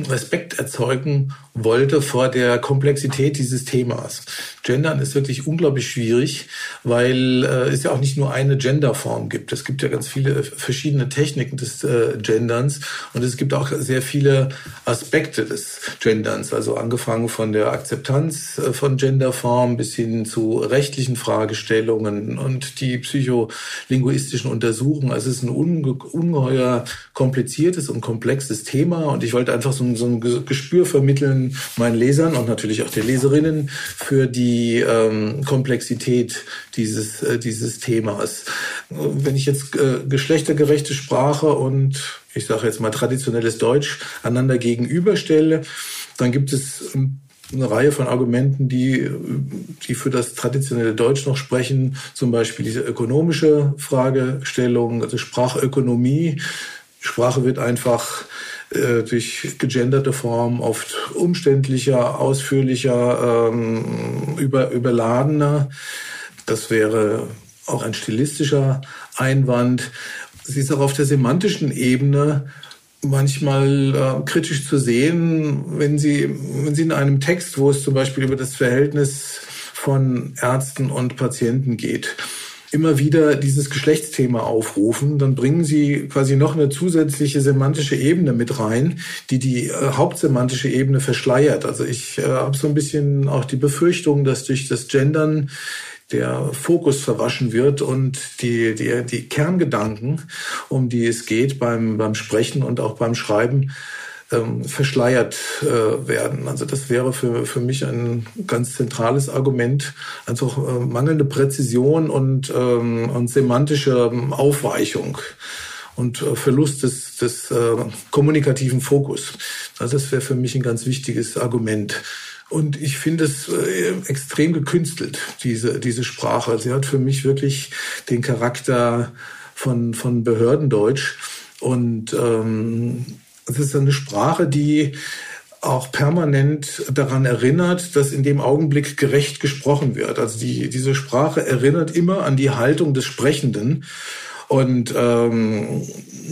Respekt erzeugen wollte vor der Komplexität dieses Themas. Gendern ist wirklich unglaublich schwierig, weil äh, es ja auch nicht nur eine Genderform gibt. Es gibt ja ganz viele verschiedene Techniken des äh, Genderns und es gibt auch sehr viele Aspekte des Genderns, also angefangen von der Akzeptanz äh, von Genderformen bis hin zu rechtlichen Fragestellungen und die psycholinguistischen Untersuchungen. Also es ist ein unge ungeheuer kompliziertes und komplexes Thema und ich wollte einfach so, so ein Gespür vermitteln, meinen Lesern und natürlich auch den Leserinnen für die ähm, Komplexität dieses, äh, dieses Themas. Wenn ich jetzt äh, geschlechtergerechte Sprache und ich sage jetzt mal traditionelles Deutsch einander gegenüberstelle, dann gibt es eine Reihe von Argumenten, die, die für das traditionelle Deutsch noch sprechen, zum Beispiel diese ökonomische Fragestellung, also Sprachökonomie. Sprache wird einfach äh, durch gegenderte Form oft umständlicher, ausführlicher, ähm, über, überladener. Das wäre auch ein stilistischer Einwand. Sie ist auch auf der semantischen Ebene manchmal äh, kritisch zu sehen, wenn Sie, wenn Sie in einem Text, wo es zum Beispiel über das Verhältnis von Ärzten und Patienten geht, immer wieder dieses Geschlechtsthema aufrufen, dann bringen sie quasi noch eine zusätzliche semantische Ebene mit rein, die die äh, hauptsemantische Ebene verschleiert. Also ich äh, habe so ein bisschen auch die Befürchtung, dass durch das Gendern der Fokus verwaschen wird und die, die, die Kerngedanken, um die es geht beim, beim Sprechen und auch beim Schreiben, ähm, verschleiert äh, werden. Also das wäre für, für mich ein ganz zentrales Argument, einfach äh, mangelnde Präzision und, ähm, und semantische Aufweichung und äh, Verlust des, des äh, kommunikativen Fokus. Also das wäre für mich ein ganz wichtiges Argument. Und ich finde es äh, extrem gekünstelt, diese, diese Sprache. Sie hat für mich wirklich den Charakter von, von Behördendeutsch. Und ähm, es ist eine Sprache, die auch permanent daran erinnert, dass in dem Augenblick gerecht gesprochen wird. Also die, diese Sprache erinnert immer an die Haltung des Sprechenden. Und ähm,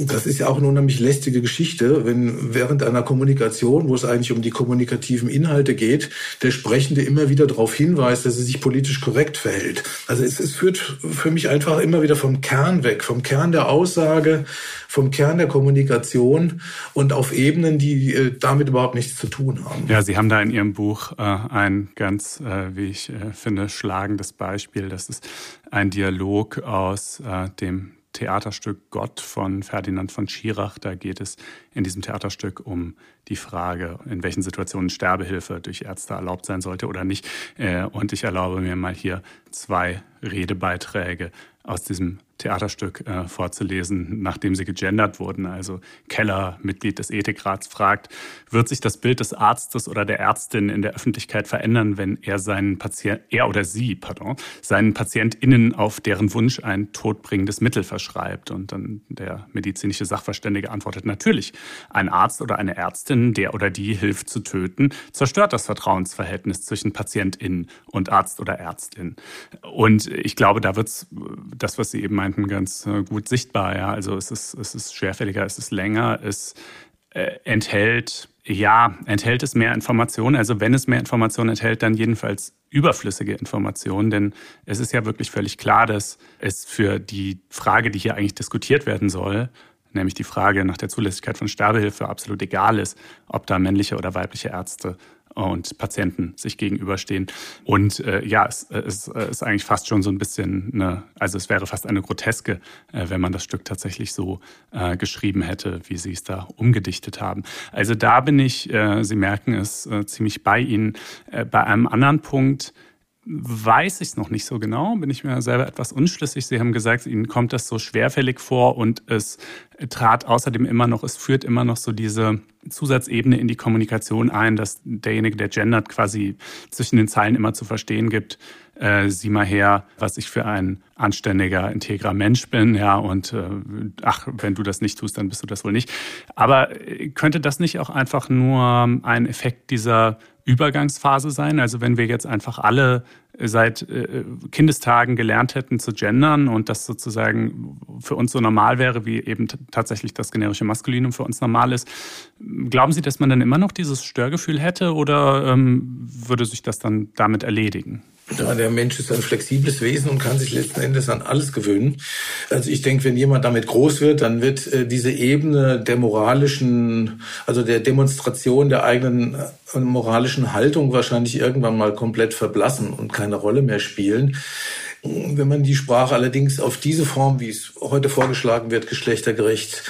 das ist ja auch eine unheimlich lästige Geschichte, wenn während einer Kommunikation, wo es eigentlich um die kommunikativen Inhalte geht, der Sprechende immer wieder darauf hinweist, dass er sich politisch korrekt verhält. Also es, es führt für mich einfach immer wieder vom Kern weg, vom Kern der Aussage, vom Kern der Kommunikation und auf Ebenen, die äh, damit überhaupt nichts zu tun haben. Ja, Sie haben da in Ihrem Buch äh, ein ganz, äh, wie ich äh, finde, schlagendes Beispiel. Das ist ein Dialog aus äh, dem Theaterstück Gott von Ferdinand von Schirach. Da geht es in diesem Theaterstück um die Frage, in welchen Situationen Sterbehilfe durch Ärzte erlaubt sein sollte oder nicht. Äh, und ich erlaube mir mal hier zwei Redebeiträge aus diesem Theaterstück äh, vorzulesen, nachdem sie gegendert wurden. Also Keller, Mitglied des Ethikrats, fragt, wird sich das Bild des Arztes oder der Ärztin in der Öffentlichkeit verändern, wenn er seinen Patient, er oder sie, pardon, seinen PatientInnen auf deren Wunsch ein todbringendes Mittel verschreibt? Und dann der medizinische Sachverständige antwortet, natürlich. Ein Arzt oder eine Ärztin, der oder die hilft zu töten, zerstört das Vertrauensverhältnis zwischen PatientInnen und Arzt oder Ärztin. Und ich glaube, da wird's, das, was Sie eben meinten, ganz äh, gut sichtbar. Ja, also es ist, es ist schwerfälliger, es ist länger, es äh, enthält, ja, enthält es mehr Informationen. Also wenn es mehr Informationen enthält, dann jedenfalls überflüssige Informationen, denn es ist ja wirklich völlig klar, dass es für die Frage, die hier eigentlich diskutiert werden soll, nämlich die Frage nach der Zulässigkeit von Sterbehilfe absolut egal ist, ob da männliche oder weibliche Ärzte und Patienten sich gegenüberstehen. Und äh, ja, es, es, es ist eigentlich fast schon so ein bisschen eine, also es wäre fast eine Groteske, äh, wenn man das Stück tatsächlich so äh, geschrieben hätte, wie Sie es da umgedichtet haben. Also da bin ich, äh, Sie merken es, äh, ziemlich bei Ihnen. Äh, bei einem anderen Punkt, weiß ich es noch nicht so genau, bin ich mir selber etwas unschlüssig. Sie haben gesagt, Ihnen kommt das so schwerfällig vor und es trat außerdem immer noch, es führt immer noch so diese Zusatzebene in die Kommunikation ein, dass derjenige, der gendert, quasi zwischen den Zeilen immer zu verstehen gibt, äh, sieh mal her, was ich für ein anständiger, integrer Mensch bin, ja, und äh, ach, wenn du das nicht tust, dann bist du das wohl nicht. Aber äh, könnte das nicht auch einfach nur ein Effekt dieser Übergangsphase sein? Also wenn wir jetzt einfach alle seit äh, Kindestagen gelernt hätten zu gendern und das sozusagen für uns so normal wäre, wie eben tatsächlich das generische Maskulinum für uns normal ist. Glauben Sie, dass man dann immer noch dieses Störgefühl hätte oder ähm, würde sich das dann damit erledigen? Ja, der Mensch ist ein flexibles Wesen und kann sich letzten Endes an alles gewöhnen. Also ich denke, wenn jemand damit groß wird, dann wird äh, diese Ebene der moralischen, also der Demonstration der eigenen äh, moralischen Haltung wahrscheinlich irgendwann mal komplett verblassen und keine Rolle mehr spielen. Wenn man die Sprache allerdings auf diese Form, wie es heute vorgeschlagen wird, geschlechtergerecht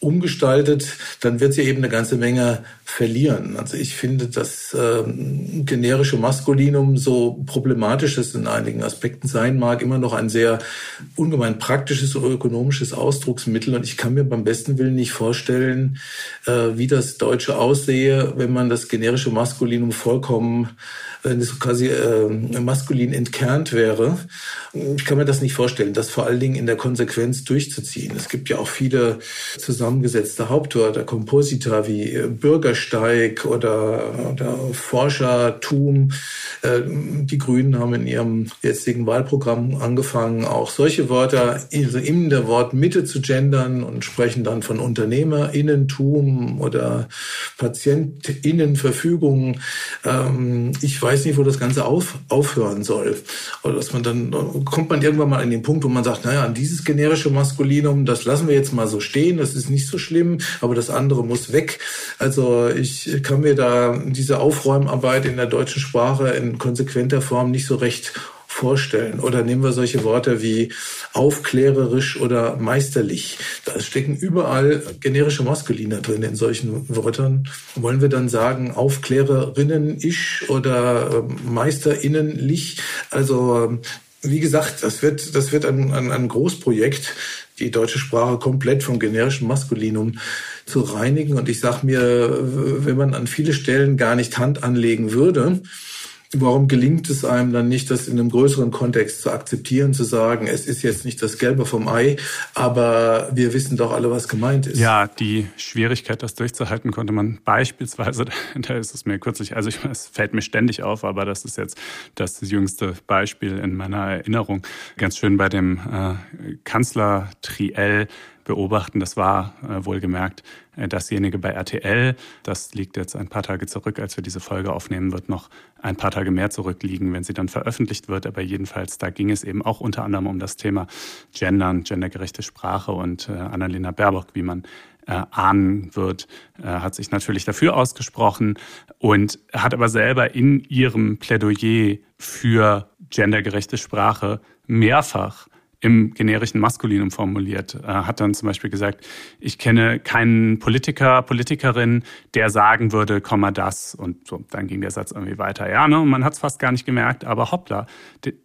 umgestaltet, dann wird sie eben eine ganze Menge verlieren. Also ich finde das ähm, generische Maskulinum, so problematisch es in einigen Aspekten sein mag, immer noch ein sehr ungemein praktisches oder ökonomisches Ausdrucksmittel. Und ich kann mir beim besten Willen nicht vorstellen, äh, wie das Deutsche aussehe, wenn man das generische Maskulinum vollkommen wenn es quasi äh, maskulin entkernt wäre. Ich kann mir das nicht vorstellen, das vor allen Dingen in der Konsequenz durchzuziehen. Es gibt ja auch viele zusammengesetzte Hauptwörter, Komposita wie äh, Bürgersteig oder, oder Forschertum. Äh, die Grünen haben in ihrem jetzigen Wahlprogramm angefangen, auch solche Wörter in der Wortmitte zu gendern und sprechen dann von Unternehmerinnentum oder Patientinnenverfügung. Ähm, ich weiß nicht, wo das Ganze auf, aufhören soll. Oder dass man dann kommt man irgendwann mal an den Punkt, wo man sagt, naja, dieses generische Maskulinum, das lassen wir jetzt mal so stehen, das ist nicht so schlimm, aber das andere muss weg. Also ich kann mir da diese Aufräumarbeit in der deutschen Sprache in konsequenter Form nicht so recht vorstellen. Oder nehmen wir solche Worte wie aufklärerisch oder meisterlich. Da stecken überall generische Maskuliner drin in solchen Wörtern. Wollen wir dann sagen Aufklärerinnen ich oder ähm, Meisterinnenlich? Also ähm, wie gesagt, das wird, das wird ein, ein, ein Großprojekt, die deutsche Sprache komplett vom generischen Maskulinum zu reinigen. Und ich sage mir, wenn man an viele Stellen gar nicht Hand anlegen würde, warum gelingt es einem dann nicht, das in einem größeren Kontext zu akzeptieren, zu sagen, es ist jetzt nicht das Gelbe vom Ei, aber wir wissen doch alle, was gemeint ist. Ja, die Schwierigkeit, das durchzuhalten, konnte man beispielsweise, da ist es mir kürzlich, also ich, es fällt mir ständig auf, aber das ist jetzt das jüngste Beispiel in meiner Erinnerung, ganz schön bei dem äh, Kanzler Triell beobachten. Das war äh, wohlgemerkt äh, dasjenige bei RTL. Das liegt jetzt ein paar Tage zurück, als wir diese Folge aufnehmen, wird noch ein paar Tage mehr zurückliegen, wenn sie dann veröffentlicht wird. Aber jedenfalls, da ging es eben auch unter anderem um das Thema Gendern, gendergerechte Sprache und äh, Annalena Baerbock, wie man äh, ahnen wird, äh, hat sich natürlich dafür ausgesprochen und hat aber selber in ihrem Plädoyer für gendergerechte Sprache mehrfach im generischen Maskulinum formuliert. Er äh, hat dann zum Beispiel gesagt, ich kenne keinen Politiker, Politikerin, der sagen würde, komm mal das. Und so, dann ging der Satz irgendwie weiter. Ja, ne? Man hat es fast gar nicht gemerkt, aber hoppla,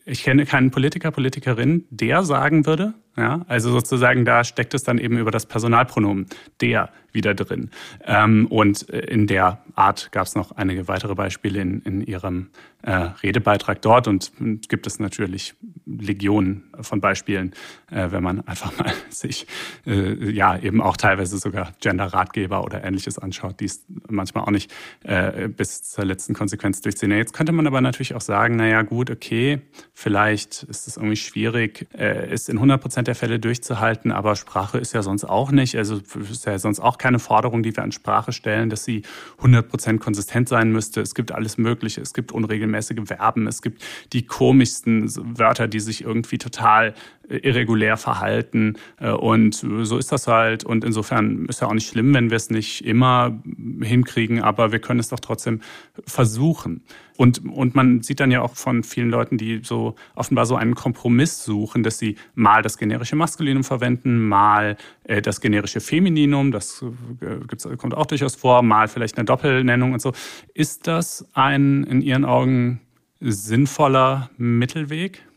ich kenne keinen Politiker, Politikerin, der sagen würde, ja, also sozusagen da steckt es dann eben über das Personalpronomen der wieder drin. Ähm, und in der Art gab es noch einige weitere Beispiele in, in ihrem äh, Redebeitrag dort und, und gibt es natürlich Legionen von Beispielen, äh, wenn man einfach mal sich äh, ja eben auch teilweise sogar Gender-Ratgeber oder ähnliches anschaut, die es manchmal auch nicht äh, bis zur letzten Konsequenz durchziehen. Jetzt könnte man aber natürlich auch sagen, naja gut, okay, vielleicht ist es irgendwie schwierig, äh, ist in 100 Prozent der Fälle durchzuhalten, aber Sprache ist ja sonst auch nicht, also ist ja sonst auch keine Forderung, die wir an Sprache stellen, dass sie 100% konsistent sein müsste. Es gibt alles Mögliche. Es gibt unregelmäßige Verben. Es gibt die komischsten Wörter, die sich irgendwie total irregulär verhalten. Äh, und so ist das halt. Und insofern ist ja auch nicht schlimm, wenn wir es nicht immer hinkriegen, aber wir können es doch trotzdem versuchen. Und, und man sieht dann ja auch von vielen Leuten, die so offenbar so einen Kompromiss suchen, dass sie mal das generische Maskulinum verwenden, mal äh, das generische Femininum, das äh, kommt auch durchaus vor, mal vielleicht eine Doppelnennung und so. Ist das ein in Ihren Augen sinnvoller Mittelweg?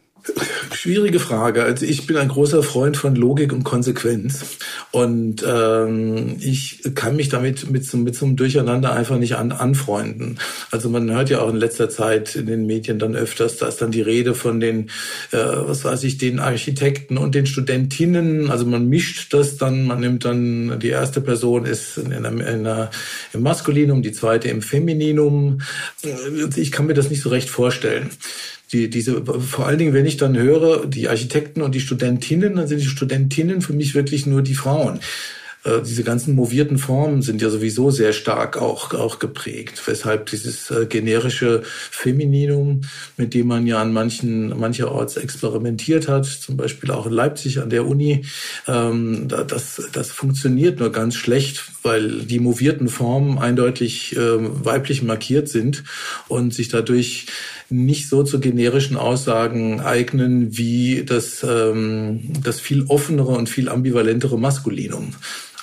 Schwierige Frage. Also ich bin ein großer Freund von Logik und Konsequenz und ähm, ich kann mich damit mit so, mit so einem Durcheinander einfach nicht an, anfreunden. Also man hört ja auch in letzter Zeit in den Medien dann öfters, da ist dann die Rede von den, äh, was weiß ich, den Architekten und den Studentinnen. Also man mischt das dann, man nimmt dann die erste Person ist in einer, in einer, im Maskulinum, die zweite im Femininum. Ich kann mir das nicht so recht vorstellen die, diese, vor allen Dingen, wenn ich dann höre, die Architekten und die Studentinnen, dann sind die Studentinnen für mich wirklich nur die Frauen. Äh, diese ganzen movierten Formen sind ja sowieso sehr stark auch, auch geprägt, weshalb dieses äh, generische Femininum, mit dem man ja an manchen, mancherorts experimentiert hat, zum Beispiel auch in Leipzig an der Uni, ähm, das, das funktioniert nur ganz schlecht, weil die movierten Formen eindeutig äh, weiblich markiert sind und sich dadurch nicht so zu generischen Aussagen eignen wie das, ähm, das viel offenere und viel ambivalentere Maskulinum.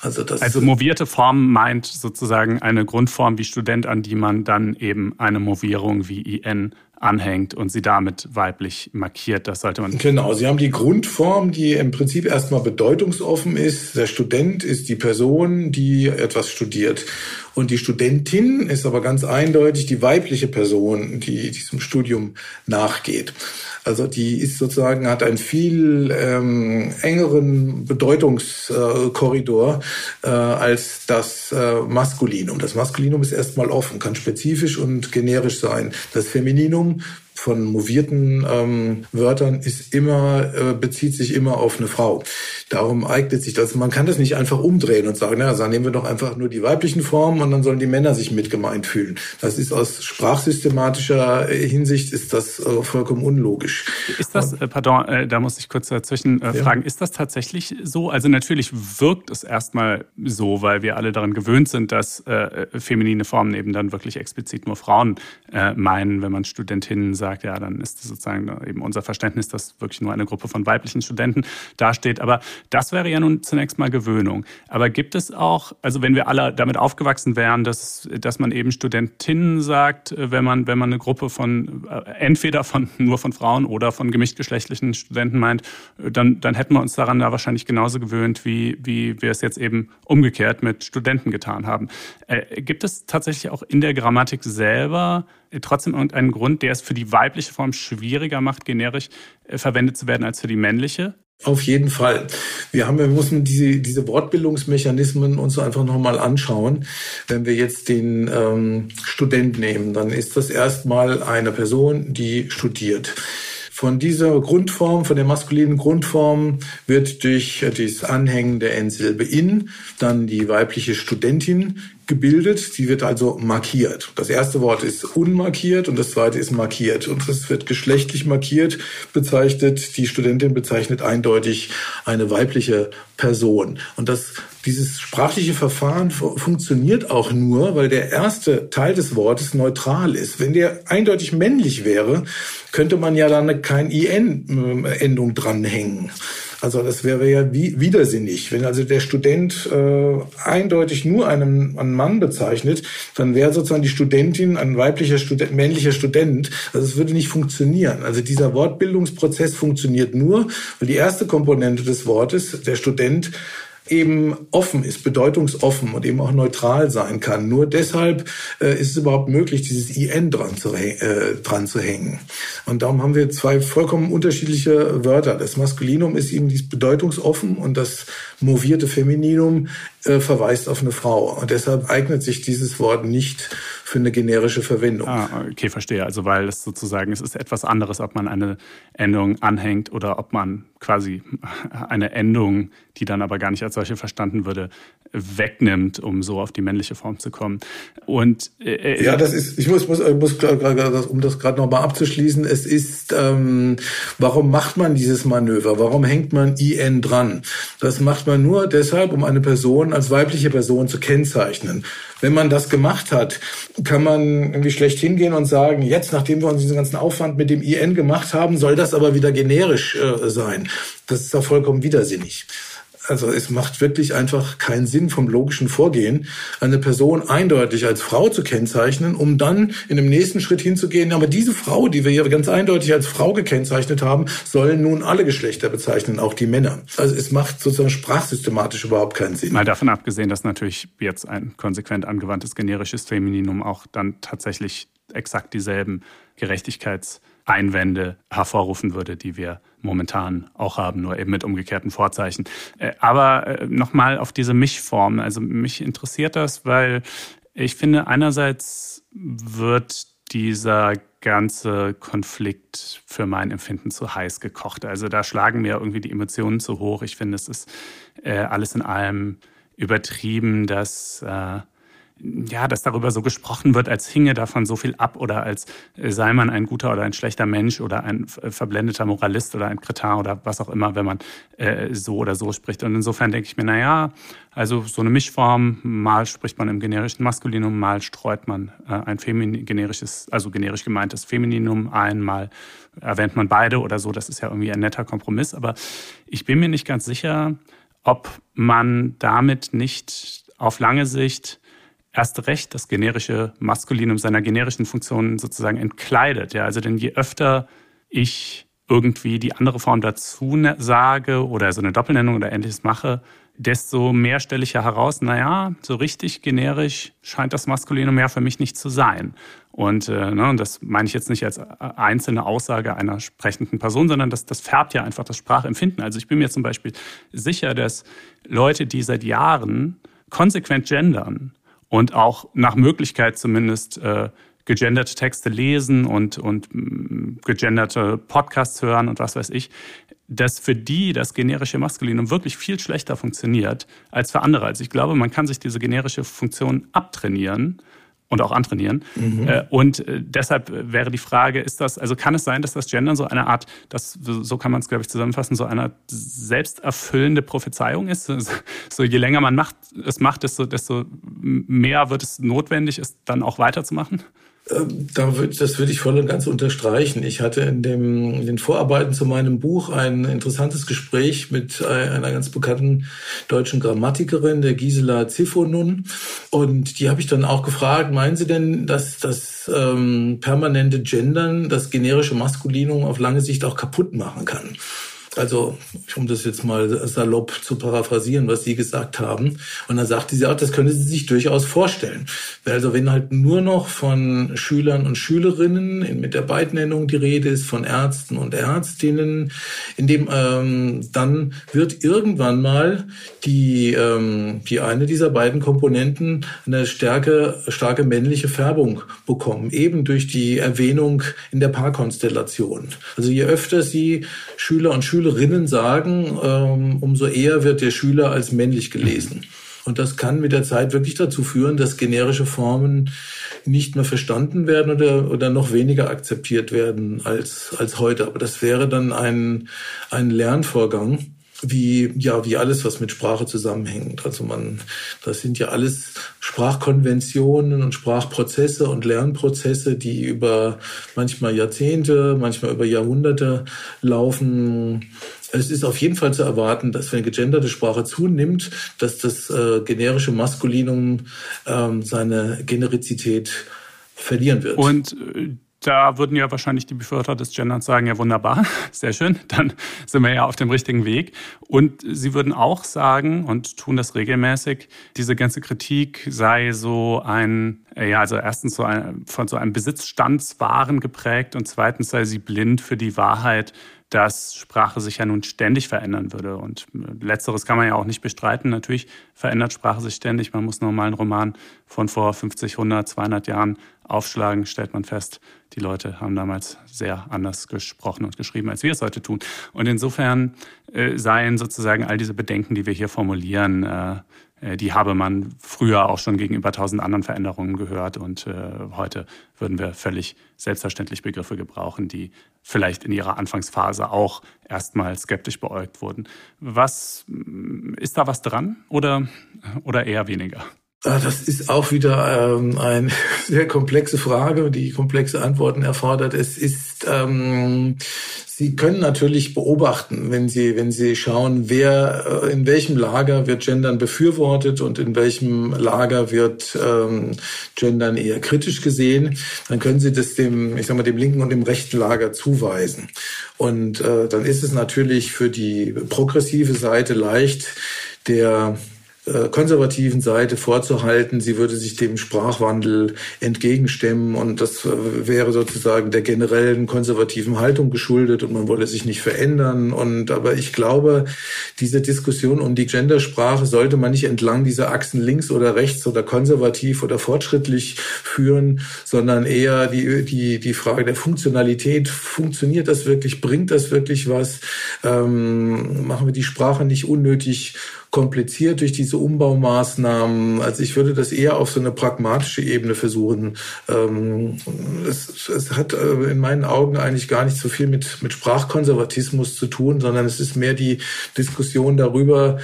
Also, das also movierte Form meint sozusagen eine Grundform wie Student, an die man dann eben eine Movierung wie IN anhängt und sie damit weiblich markiert. Das sollte man. Genau, Sie haben die Grundform, die im Prinzip erstmal bedeutungsoffen ist. Der Student ist die Person, die etwas studiert. Und die Studentin ist aber ganz eindeutig die weibliche Person, die diesem Studium nachgeht. Also die ist sozusagen, hat einen viel ähm, engeren Bedeutungskorridor äh, als das äh, Maskulinum. Das Maskulinum ist erstmal offen, kann spezifisch und generisch sein. Das Femininum von movierten ähm, Wörtern ist immer, äh, bezieht sich immer auf eine Frau. Darum eignet sich das. Man kann das nicht einfach umdrehen und sagen, naja, dann nehmen wir doch einfach nur die weiblichen Formen und dann sollen die Männer sich mit gemeint fühlen. Das ist aus sprachsystematischer Hinsicht ist das äh, vollkommen unlogisch. Ist das, äh, pardon, äh, da muss ich kurz dazwischen äh, fragen, ist das tatsächlich so? Also natürlich wirkt es erstmal so, weil wir alle daran gewöhnt sind, dass äh, feminine Formen eben dann wirklich explizit nur Frauen äh, meinen, wenn man Studentinnen sagt, sagt, ja, dann ist das sozusagen eben unser Verständnis, dass wirklich nur eine Gruppe von weiblichen Studenten dasteht. Aber das wäre ja nun zunächst mal Gewöhnung. Aber gibt es auch, also wenn wir alle damit aufgewachsen wären, dass, dass man eben Studentinnen sagt, wenn man, wenn man eine Gruppe von äh, entweder von nur von Frauen oder von gemischtgeschlechtlichen Studenten meint, dann, dann hätten wir uns daran da wahrscheinlich genauso gewöhnt, wie, wie wir es jetzt eben umgekehrt mit Studenten getan haben. Äh, gibt es tatsächlich auch in der Grammatik selber trotzdem irgendeinen Grund, der es für die weibliche Form schwieriger macht, generisch äh, verwendet zu werden als für die männliche? Auf jeden Fall. Wir haben, wir müssen diese, diese Wortbildungsmechanismen uns einfach nochmal anschauen. Wenn wir jetzt den ähm, Student nehmen, dann ist das erstmal eine Person, die studiert. Von dieser Grundform, von der maskulinen Grundform wird durch das Anhängen der Endsilbe in dann die weibliche Studentin gebildet. Sie wird also markiert. Das erste Wort ist unmarkiert und das zweite ist markiert. Und das wird geschlechtlich markiert bezeichnet. Die Studentin bezeichnet eindeutig eine weibliche Person. Und das, dieses sprachliche Verfahren funktioniert auch nur, weil der erste Teil des Wortes neutral ist. Wenn der eindeutig männlich wäre, könnte man ja dann kein IN-Endung dranhängen. Also das wäre ja wie, widersinnig. Wenn also der Student äh, eindeutig nur einen, einen Mann bezeichnet, dann wäre sozusagen die Studentin ein weiblicher Student, männlicher Student. Also es würde nicht funktionieren. Also dieser Wortbildungsprozess funktioniert nur, weil die erste Komponente des Wortes, der Student, eben offen ist, bedeutungsoffen und eben auch neutral sein kann. Nur deshalb äh, ist es überhaupt möglich, dieses IN dran zu, äh, dran zu hängen. Und darum haben wir zwei vollkommen unterschiedliche Wörter. Das Maskulinum ist eben dies bedeutungsoffen und das movierte Femininum äh, verweist auf eine Frau. Und deshalb eignet sich dieses Wort nicht für eine generische Verwendung. Ah, okay, verstehe. Also weil es sozusagen, es ist etwas anderes, ob man eine Endung anhängt oder ob man quasi eine Endung, die dann aber gar nicht als solche verstanden würde, wegnimmt, um so auf die männliche Form zu kommen. Und äh, äh ja, das ist, ich muss, muss, muss um das gerade nochmal abzuschließen, es ist, ähm, warum macht man dieses Manöver? Warum hängt man IN dran? Das macht man nur deshalb, um eine Person als weibliche Person zu kennzeichnen. Wenn man das gemacht hat, kann man irgendwie schlecht hingehen und sagen, jetzt, nachdem wir uns diesen ganzen Aufwand mit dem IN gemacht haben, soll das aber wieder generisch äh, sein. Das ist doch vollkommen widersinnig. Also es macht wirklich einfach keinen Sinn vom logischen Vorgehen, eine Person eindeutig als Frau zu kennzeichnen, um dann in dem nächsten Schritt hinzugehen, aber diese Frau, die wir hier ganz eindeutig als Frau gekennzeichnet haben, sollen nun alle Geschlechter bezeichnen, auch die Männer. Also es macht sozusagen sprachsystematisch überhaupt keinen Sinn. Mal davon abgesehen, dass natürlich jetzt ein konsequent angewandtes generisches Femininum auch dann tatsächlich exakt dieselben Gerechtigkeits- Einwände hervorrufen würde, die wir momentan auch haben, nur eben mit umgekehrten Vorzeichen. Äh, aber äh, nochmal auf diese Mischform. Also mich interessiert das, weil ich finde, einerseits wird dieser ganze Konflikt für mein Empfinden zu heiß gekocht. Also da schlagen mir irgendwie die Emotionen zu hoch. Ich finde, es ist äh, alles in allem übertrieben, dass äh, ja, dass darüber so gesprochen wird, als hinge davon so viel ab oder als äh, sei man ein guter oder ein schlechter Mensch oder ein äh, verblendeter Moralist oder ein Kretin oder was auch immer, wenn man äh, so oder so spricht. Und insofern denke ich mir, na ja, also so eine Mischform, mal spricht man im generischen Maskulinum, mal streut man äh, ein Femin generisches, also generisch gemeintes Femininum ein, mal erwähnt man beide oder so. Das ist ja irgendwie ein netter Kompromiss. Aber ich bin mir nicht ganz sicher, ob man damit nicht auf lange Sicht erst recht das generische Maskulinum seiner generischen Funktion sozusagen entkleidet. Ja, also denn je öfter ich irgendwie die andere Form dazu ne, sage oder so eine Doppelnennung oder ähnliches mache, desto mehr stelle ich ja heraus, naja, so richtig generisch scheint das Maskulinum ja für mich nicht zu sein. Und, äh, ne, und das meine ich jetzt nicht als einzelne Aussage einer sprechenden Person, sondern das, das färbt ja einfach das Sprachempfinden. Also ich bin mir zum Beispiel sicher, dass Leute, die seit Jahren konsequent gendern und auch nach Möglichkeit zumindest äh, gegenderte Texte lesen und, und mm, gegenderte Podcasts hören und was weiß ich, dass für die das generische Maskulinum wirklich viel schlechter funktioniert als für andere. Also ich glaube, man kann sich diese generische Funktion abtrainieren und auch antrainieren. Mhm. Äh, und äh, deshalb wäre die Frage, ist das, also kann es sein, dass das Gendern so eine Art, das, so kann man es, glaube ich, zusammenfassen, so eine selbsterfüllende Prophezeiung ist? So je länger man macht, es macht, desto, desto mehr wird es notwendig, es dann auch weiterzumachen? Ähm, da würd, das würde ich voll und ganz unterstreichen. Ich hatte in, dem, in den Vorarbeiten zu meinem Buch ein interessantes Gespräch mit einer ganz bekannten deutschen Grammatikerin, der Gisela Ziffonun. Und die habe ich dann auch gefragt, meinen Sie denn, dass das ähm, permanente Gendern das generische Maskulinum auf lange Sicht auch kaputt machen kann? Also, um das jetzt mal salopp zu paraphrasieren, was Sie gesagt haben. Und dann sagte sie auch, das könnte sie sich durchaus vorstellen. Also, wenn halt nur noch von Schülern und Schülerinnen mit der Beidnennung die Rede ist, von Ärzten und Ärztinnen, in dem ähm, dann wird irgendwann mal die, ähm, die eine dieser beiden Komponenten eine stärke, starke männliche Färbung bekommen, eben durch die Erwähnung in der Paarkonstellation. Also je öfter Sie Schüler und Schüler Schülerinnen sagen, ähm, umso eher wird der Schüler als männlich gelesen. Und das kann mit der Zeit wirklich dazu führen, dass generische Formen nicht mehr verstanden werden oder, oder noch weniger akzeptiert werden als, als heute. Aber das wäre dann ein, ein Lernvorgang wie ja wie alles was mit Sprache zusammenhängt also man das sind ja alles Sprachkonventionen und Sprachprozesse und Lernprozesse die über manchmal Jahrzehnte manchmal über Jahrhunderte laufen es ist auf jeden Fall zu erwarten, dass wenn gegenderte Sprache zunimmt, dass das äh, generische Maskulinum ähm, seine Generizität verlieren wird. Und äh, da würden ja wahrscheinlich die Befürworter des Genders sagen, ja wunderbar, sehr schön, dann sind wir ja auf dem richtigen Weg. Und sie würden auch sagen und tun das regelmäßig, diese ganze Kritik sei so ein, ja, also erstens so ein, von so einem Besitzstandswaren geprägt und zweitens sei sie blind für die Wahrheit, dass Sprache sich ja nun ständig verändern würde. Und letzteres kann man ja auch nicht bestreiten. Natürlich verändert Sprache sich ständig. Man muss nur mal einen Roman von vor 50, 100, 200 Jahren aufschlagen, stellt man fest, die Leute haben damals sehr anders gesprochen und geschrieben, als wir es heute tun. Und insofern äh, seien sozusagen all diese Bedenken, die wir hier formulieren, äh, äh, die habe man früher auch schon gegenüber tausend anderen Veränderungen gehört. Und äh, heute würden wir völlig selbstverständlich Begriffe gebrauchen, die vielleicht in ihrer Anfangsphase auch erstmal skeptisch beäugt wurden. Was ist da was dran oder, oder eher weniger? Ah, das ist auch wieder ähm, eine sehr komplexe Frage, die komplexe Antworten erfordert. Es ist, ähm, Sie können natürlich beobachten, wenn Sie, wenn Sie schauen, wer, äh, in welchem Lager wird Gendern befürwortet und in welchem Lager wird ähm, Gendern eher kritisch gesehen, dann können Sie das dem, ich sag mal, dem linken und dem rechten Lager zuweisen. Und äh, dann ist es natürlich für die progressive Seite leicht, der konservativen Seite vorzuhalten, sie würde sich dem Sprachwandel entgegenstemmen und das äh, wäre sozusagen der generellen konservativen Haltung geschuldet und man wolle sich nicht verändern. Und aber ich glaube, diese Diskussion um die Gendersprache sollte man nicht entlang dieser Achsen links oder rechts oder konservativ oder fortschrittlich führen, sondern eher die, die, die Frage der Funktionalität. Funktioniert das wirklich? Bringt das wirklich was? Ähm, machen wir die Sprache nicht unnötig kompliziert durch diese Umbaumaßnahmen. Also ich würde das eher auf so eine pragmatische Ebene versuchen. Ähm, es, es hat äh, in meinen Augen eigentlich gar nicht so viel mit, mit Sprachkonservatismus zu tun, sondern es ist mehr die Diskussion darüber,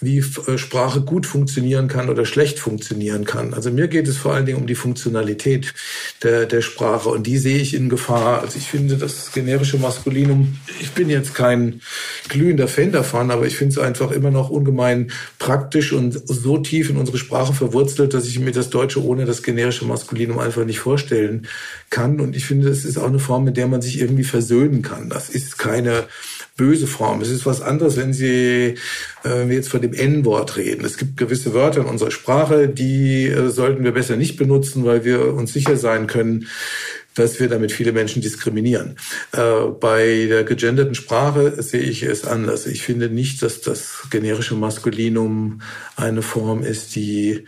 wie äh, Sprache gut funktionieren kann oder schlecht funktionieren kann. Also mir geht es vor allen Dingen um die Funktionalität der, der Sprache und die sehe ich in Gefahr. Also ich finde das generische Maskulinum, ich bin jetzt kein glühender Fan davon, aber ich finde es einfach immer noch ungemein praktisch und so tief in unsere Sprache verwurzelt, dass ich mir das Deutsche ohne das generische Maskulinum einfach nicht vorstellen kann. Und ich finde, es ist auch eine Form, mit der man sich irgendwie versöhnen kann. Das ist keine böse Form. Es ist was anderes, wenn Sie äh, jetzt von dem N-Wort reden. Es gibt gewisse Wörter in unserer Sprache, die äh, sollten wir besser nicht benutzen, weil wir uns sicher sein können, dass wir damit viele Menschen diskriminieren. Äh, bei der gegenderten Sprache sehe ich es anders. Ich finde nicht, dass das generische Maskulinum eine Form ist, die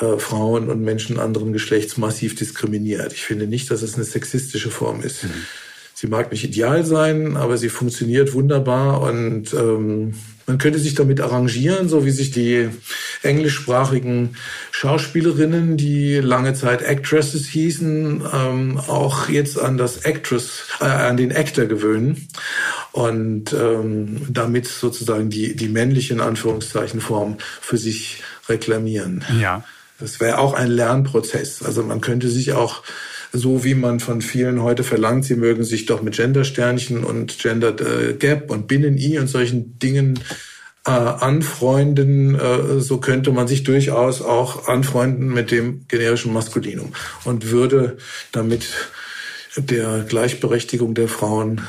äh, Frauen und Menschen anderen Geschlechts massiv diskriminiert. Ich finde nicht, dass es eine sexistische Form ist. Mhm. Sie mag nicht ideal sein, aber sie funktioniert wunderbar und ähm, man könnte sich damit arrangieren, so wie sich die englischsprachigen Schauspielerinnen, die lange Zeit Actresses hießen, ähm, auch jetzt an das Actress, äh, an den Actor gewöhnen und ähm, damit sozusagen die die männliche in Anführungszeichen Form für sich reklamieren. Ja. Das wäre auch ein Lernprozess. Also man könnte sich auch so wie man von vielen heute verlangt, sie mögen sich doch mit Gender-Sternchen und Gender äh, Gap und Binnen-I und solchen Dingen äh, anfreunden, äh, so könnte man sich durchaus auch anfreunden mit dem generischen Maskulinum und würde damit der Gleichberechtigung der Frauen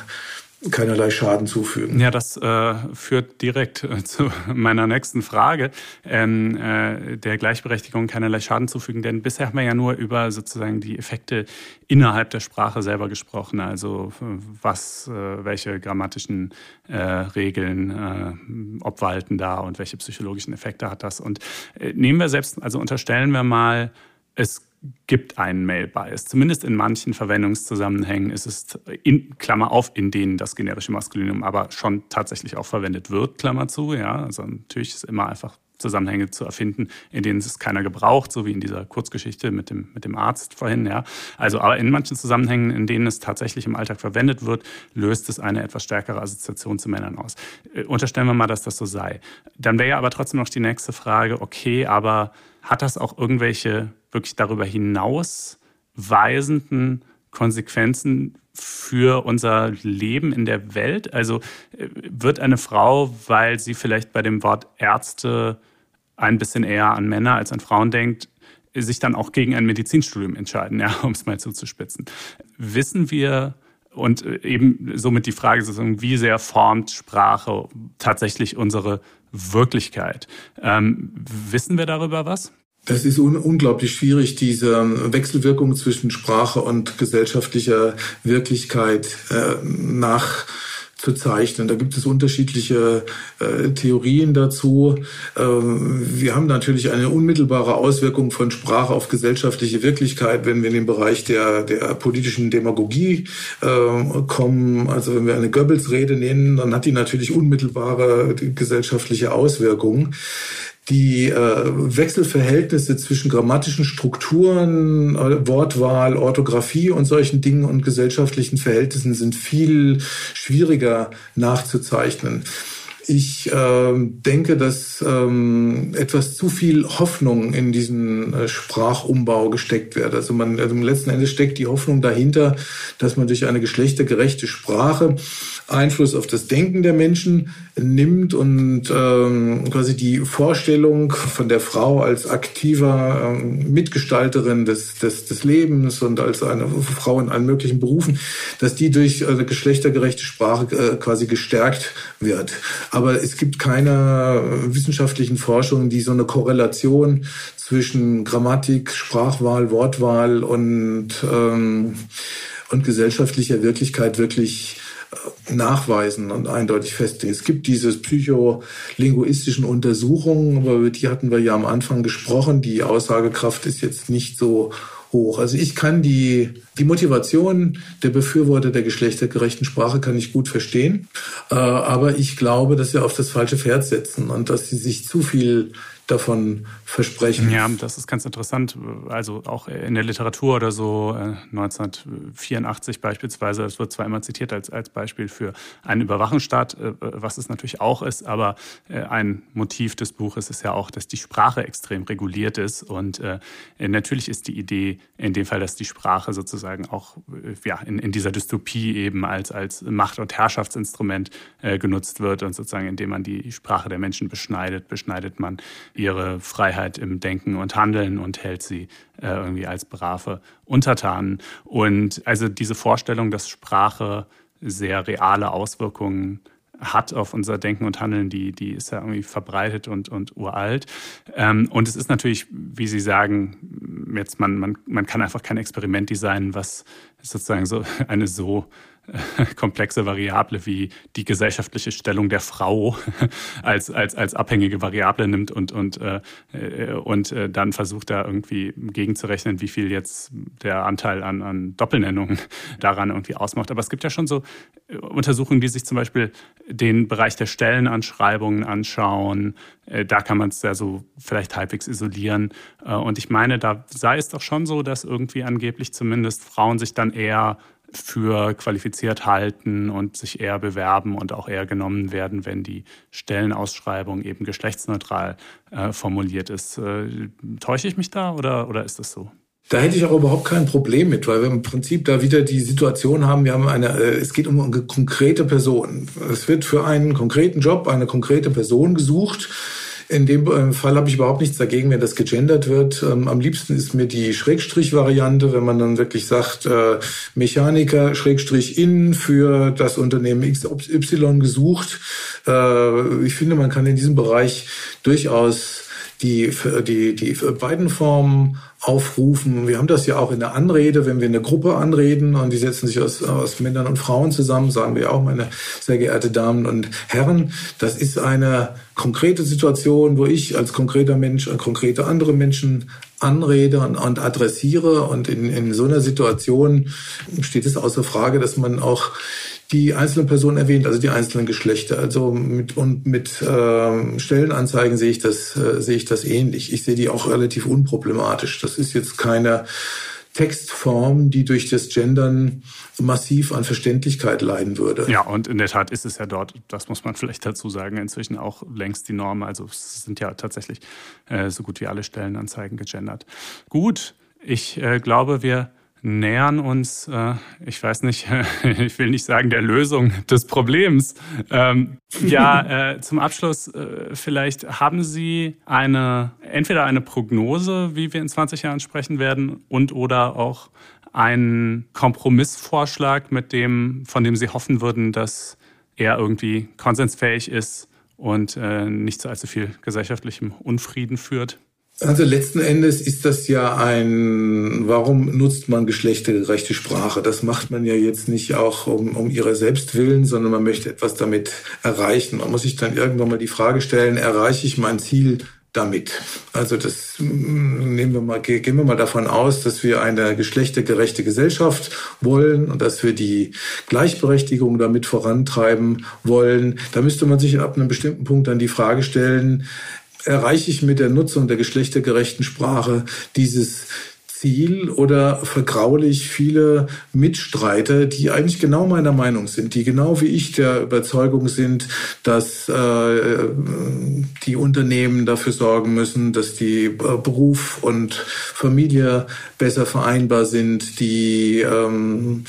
keinerlei Schaden zufügen. Ja, das äh, führt direkt äh, zu meiner nächsten Frage, ähm, äh, der Gleichberechtigung keinerlei Schaden zufügen. Denn bisher haben wir ja nur über sozusagen die Effekte innerhalb der Sprache selber gesprochen. Also was, äh, welche grammatischen äh, Regeln äh, obwalten da und welche psychologischen Effekte hat das. Und äh, nehmen wir selbst, also unterstellen wir mal, es gibt einen Mail-Bias. Zumindest in manchen Verwendungszusammenhängen ist es in Klammer auf, in denen das generische Maskulinum aber schon tatsächlich auch verwendet wird, Klammer zu. Ja, also natürlich ist immer einfach Zusammenhänge zu erfinden, in denen es keiner gebraucht, so wie in dieser Kurzgeschichte mit dem, mit dem Arzt vorhin. Ja. Also, aber in manchen Zusammenhängen, in denen es tatsächlich im Alltag verwendet wird, löst es eine etwas stärkere Assoziation zu Männern aus. Äh, unterstellen wir mal, dass das so sei. Dann wäre ja aber trotzdem noch die nächste Frage, okay, aber hat das auch irgendwelche wirklich darüber hinaus weisenden Konsequenzen für unser Leben in der Welt? Also äh, wird eine Frau, weil sie vielleicht bei dem Wort Ärzte ein bisschen eher an Männer als an Frauen denkt, sich dann auch gegen ein Medizinstudium entscheiden, ja, um es mal zuzuspitzen. Wissen wir und äh, eben somit die Frage wie sehr formt Sprache tatsächlich unsere Wirklichkeit? Ähm, wissen wir darüber was? Das ist un unglaublich schwierig, diese Wechselwirkung zwischen Sprache und gesellschaftlicher Wirklichkeit äh, nachzuzeichnen. Da gibt es unterschiedliche äh, Theorien dazu. Äh, wir haben natürlich eine unmittelbare Auswirkung von Sprache auf gesellschaftliche Wirklichkeit, wenn wir in den Bereich der, der politischen Demagogie äh, kommen. Also wenn wir eine Goebbels-Rede nennen, dann hat die natürlich unmittelbare gesellschaftliche Auswirkungen die äh, Wechselverhältnisse zwischen grammatischen Strukturen, äh, Wortwahl, Orthographie und solchen Dingen und gesellschaftlichen Verhältnissen sind viel schwieriger nachzuzeichnen. Ich äh, denke, dass ähm, etwas zu viel Hoffnung in diesen äh, Sprachumbau gesteckt wird. Also man also letzten Endes steckt die Hoffnung dahinter, dass man durch eine geschlechtergerechte Sprache Einfluss auf das Denken der Menschen nimmt und ähm, quasi die Vorstellung von der Frau als aktiver ähm, Mitgestalterin des, des, des Lebens und als eine Frau in allen möglichen Berufen, dass die durch eine geschlechtergerechte Sprache äh, quasi gestärkt wird. Aber es gibt keine wissenschaftlichen Forschungen, die so eine Korrelation zwischen Grammatik, Sprachwahl, Wortwahl und, ähm, und gesellschaftlicher Wirklichkeit wirklich nachweisen und eindeutig festlegen. Es gibt diese psycholinguistischen Untersuchungen, aber über die hatten wir ja am Anfang gesprochen. Die Aussagekraft ist jetzt nicht so hoch. Also ich kann die, die Motivation der Befürworter der geschlechtergerechten Sprache kann ich gut verstehen. Äh, aber ich glaube, dass sie auf das falsche Pferd setzen und dass sie sich zu viel davon versprechen. Ja, das ist ganz interessant. Also auch in der Literatur oder so, 1984 äh, beispielsweise, das wird zwar immer zitiert als, als Beispiel für einen Überwachungsstaat, äh, was es natürlich auch ist, aber äh, ein Motiv des Buches ist ja auch, dass die Sprache extrem reguliert ist. Und natürlich ist die Idee in dem Fall, dass die Sprache sozusagen auch ja, in, in dieser Dystopie eben als, als Macht- und Herrschaftsinstrument genutzt wird und sozusagen indem man die Sprache der Menschen beschneidet, beschneidet man ihre Freiheit im Denken und Handeln und hält sie äh, irgendwie als brave Untertanen. Und also diese Vorstellung, dass Sprache sehr reale Auswirkungen hat auf unser Denken und Handeln, die, die ist ja irgendwie verbreitet und, und uralt. Ähm, und es ist natürlich, wie Sie sagen, jetzt man, man, man kann einfach kein Experiment designen, was sozusagen so eine so komplexe Variable wie die gesellschaftliche Stellung der Frau als, als, als abhängige Variable nimmt und, und, äh, und äh, dann versucht da irgendwie gegenzurechnen, wie viel jetzt der Anteil an, an Doppelnennungen daran irgendwie ausmacht. Aber es gibt ja schon so äh, Untersuchungen, die sich zum Beispiel den Bereich der Stellenanschreibungen anschauen. Äh, da kann man es ja so vielleicht halbwegs isolieren. Äh, und ich meine, da sei es doch schon so, dass irgendwie angeblich zumindest Frauen sich dann eher für qualifiziert halten und sich eher bewerben und auch eher genommen werden, wenn die Stellenausschreibung eben geschlechtsneutral äh, formuliert ist. Äh, täusche ich mich da oder, oder ist das so? Da hätte ich auch überhaupt kein Problem mit, weil wir im Prinzip da wieder die Situation haben, wir haben eine, äh, es geht um eine konkrete Person. Es wird für einen konkreten Job eine konkrete Person gesucht in dem äh, Fall habe ich überhaupt nichts dagegen, wenn das gegendert wird. Ähm, am liebsten ist mir die Schrägstrich-Variante, wenn man dann wirklich sagt, äh, Mechaniker Schrägstrich in für das Unternehmen XY gesucht. Äh, ich finde, man kann in diesem Bereich durchaus die, die, die beiden Formen aufrufen. Wir haben das ja auch in der Anrede, wenn wir eine Gruppe anreden und die setzen sich aus, aus Männern und Frauen zusammen, sagen wir auch, meine sehr geehrte Damen und Herren, das ist eine konkrete Situation, wo ich als konkreter Mensch konkrete andere Menschen anrede und, und adressiere und in, in so einer Situation steht es außer Frage, dass man auch die einzelnen Personen erwähnt, also die einzelnen Geschlechter. Also mit und mit äh, Stellenanzeigen sehe ich das äh, sehe ich das ähnlich. Ich sehe die auch relativ unproblematisch. Das ist jetzt keine Textform, die durch das Gendern massiv an Verständlichkeit leiden würde. Ja, und in der Tat ist es ja dort, das muss man vielleicht dazu sagen, inzwischen auch längst die Norm. Also es sind ja tatsächlich äh, so gut wie alle Stellenanzeigen gegendert. Gut, ich äh, glaube, wir nähern uns, äh, ich weiß nicht, ich will nicht sagen der Lösung des Problems. Ähm, ja, äh, zum Abschluss äh, vielleicht haben Sie eine, entweder eine Prognose, wie wir in 20 Jahren sprechen werden und oder auch einen Kompromissvorschlag, mit dem, von dem Sie hoffen würden, dass er irgendwie konsensfähig ist und äh, nicht zu allzu viel gesellschaftlichem Unfrieden führt? Also letzten Endes ist das ja ein, warum nutzt man geschlechtergerechte Sprache? Das macht man ja jetzt nicht auch um, um ihrer selbst willen, sondern man möchte etwas damit erreichen. Man muss sich dann irgendwann mal die Frage stellen, erreiche ich mein Ziel damit? Also das mm, nehmen wir mal, gehen wir mal davon aus, dass wir eine geschlechtergerechte Gesellschaft wollen und dass wir die Gleichberechtigung damit vorantreiben wollen. Da müsste man sich ab einem bestimmten Punkt dann die Frage stellen, erreiche ich mit der Nutzung der geschlechtergerechten Sprache dieses Ziel oder vergraulich viele Mitstreiter, die eigentlich genau meiner Meinung sind, die genau wie ich der Überzeugung sind, dass äh, die Unternehmen dafür sorgen müssen, dass die äh, Beruf und Familie besser vereinbar sind, die ähm,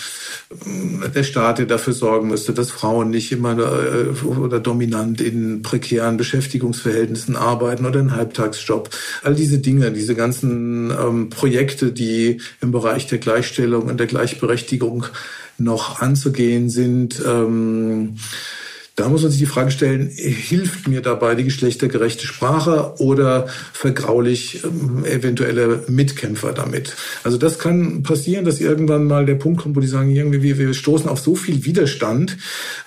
der Staat, dafür sorgen müsste, dass Frauen nicht immer äh, oder dominant in prekären Beschäftigungsverhältnissen arbeiten oder einen Halbtagsjob. All diese Dinge, diese ganzen ähm, Projekte, Projekte, die im Bereich der Gleichstellung und der Gleichberechtigung noch anzugehen sind. Ähm, da muss man sich die Frage stellen, hilft mir dabei die geschlechtergerechte Sprache oder vergraulich ähm, eventuelle Mitkämpfer damit? Also das kann passieren, dass irgendwann mal der Punkt kommt, wo die sagen, irgendwie wir, wir stoßen auf so viel Widerstand,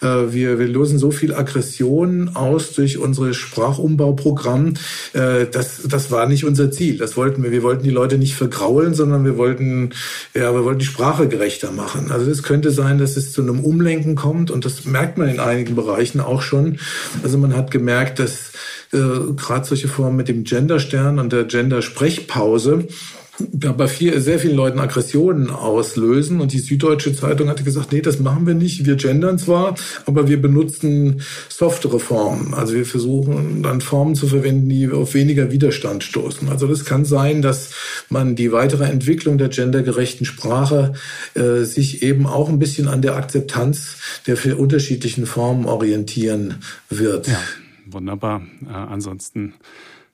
äh, wir, wir lösen so viel Aggression aus durch unsere Sprachumbauprogramm. Äh, das, das war nicht unser Ziel. Das wollten wir. Wir wollten die Leute nicht vergraulen, sondern wir wollten, ja, wir wollten die Sprache gerechter machen. Also es könnte sein, dass es zu einem Umlenken kommt und das merkt man in einigen Bereichen Bereichen auch schon. Also man hat gemerkt, dass äh, gerade solche Formen mit dem Genderstern und der Gender-Sprechpause bei viel, sehr vielen Leuten Aggressionen auslösen. Und die Süddeutsche Zeitung hatte gesagt, nee, das machen wir nicht. Wir gendern zwar, aber wir benutzen softere Formen. Also wir versuchen dann Formen zu verwenden, die auf weniger Widerstand stoßen. Also das kann sein, dass man die weitere Entwicklung der gendergerechten Sprache äh, sich eben auch ein bisschen an der Akzeptanz der für unterschiedlichen Formen orientieren wird. Ja, wunderbar. Äh, ansonsten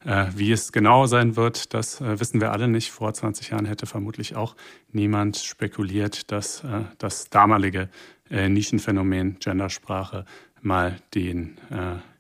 wie es genau sein wird, das äh, wissen wir alle nicht. Vor 20 Jahren hätte vermutlich auch niemand spekuliert, dass äh, das damalige Nischenphänomen Gendersprache mal den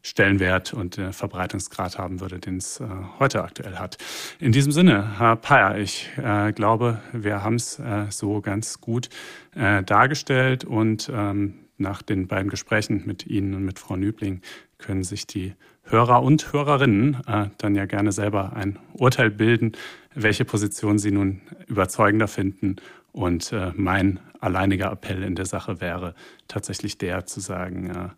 Stellenwert und Verbreitungsgrad haben würde, den es heute aktuell hat. In diesem Sinne, Herr Peyer, ich glaube, wir haben es so ganz gut dargestellt und ähm, nach den beiden Gesprächen mit Ihnen und mit Frau Nübling können sich die Hörer und Hörerinnen äh, dann ja gerne selber ein Urteil bilden, welche Position sie nun überzeugender finden. Und äh, mein alleiniger Appell in der Sache wäre tatsächlich der zu sagen, äh,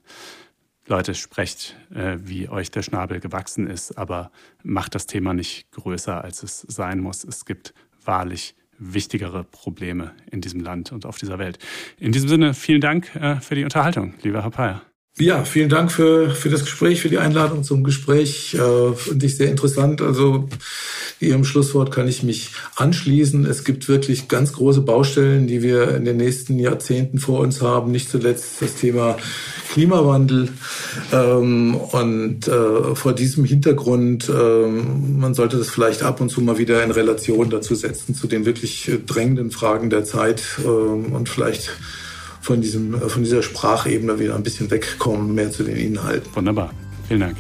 Leute, sprecht, äh, wie euch der Schnabel gewachsen ist, aber macht das Thema nicht größer, als es sein muss. Es gibt wahrlich wichtigere Probleme in diesem Land und auf dieser Welt. In diesem Sinne, vielen Dank äh, für die Unterhaltung, lieber Herr Peyer. Ja, vielen Dank für, für das Gespräch, für die Einladung zum Gespräch. Äh, Finde ich sehr interessant. Also Ihrem Schlusswort kann ich mich anschließen. Es gibt wirklich ganz große Baustellen, die wir in den nächsten Jahrzehnten vor uns haben. Nicht zuletzt das Thema Klimawandel. Ähm, und äh, vor diesem Hintergrund, äh, man sollte das vielleicht ab und zu mal wieder in Relation dazu setzen, zu den wirklich drängenden Fragen der Zeit äh, und vielleicht von, diesem, von dieser Sprachebene wieder ein bisschen wegkommen, mehr zu den Inhalten. Wunderbar. Vielen Dank.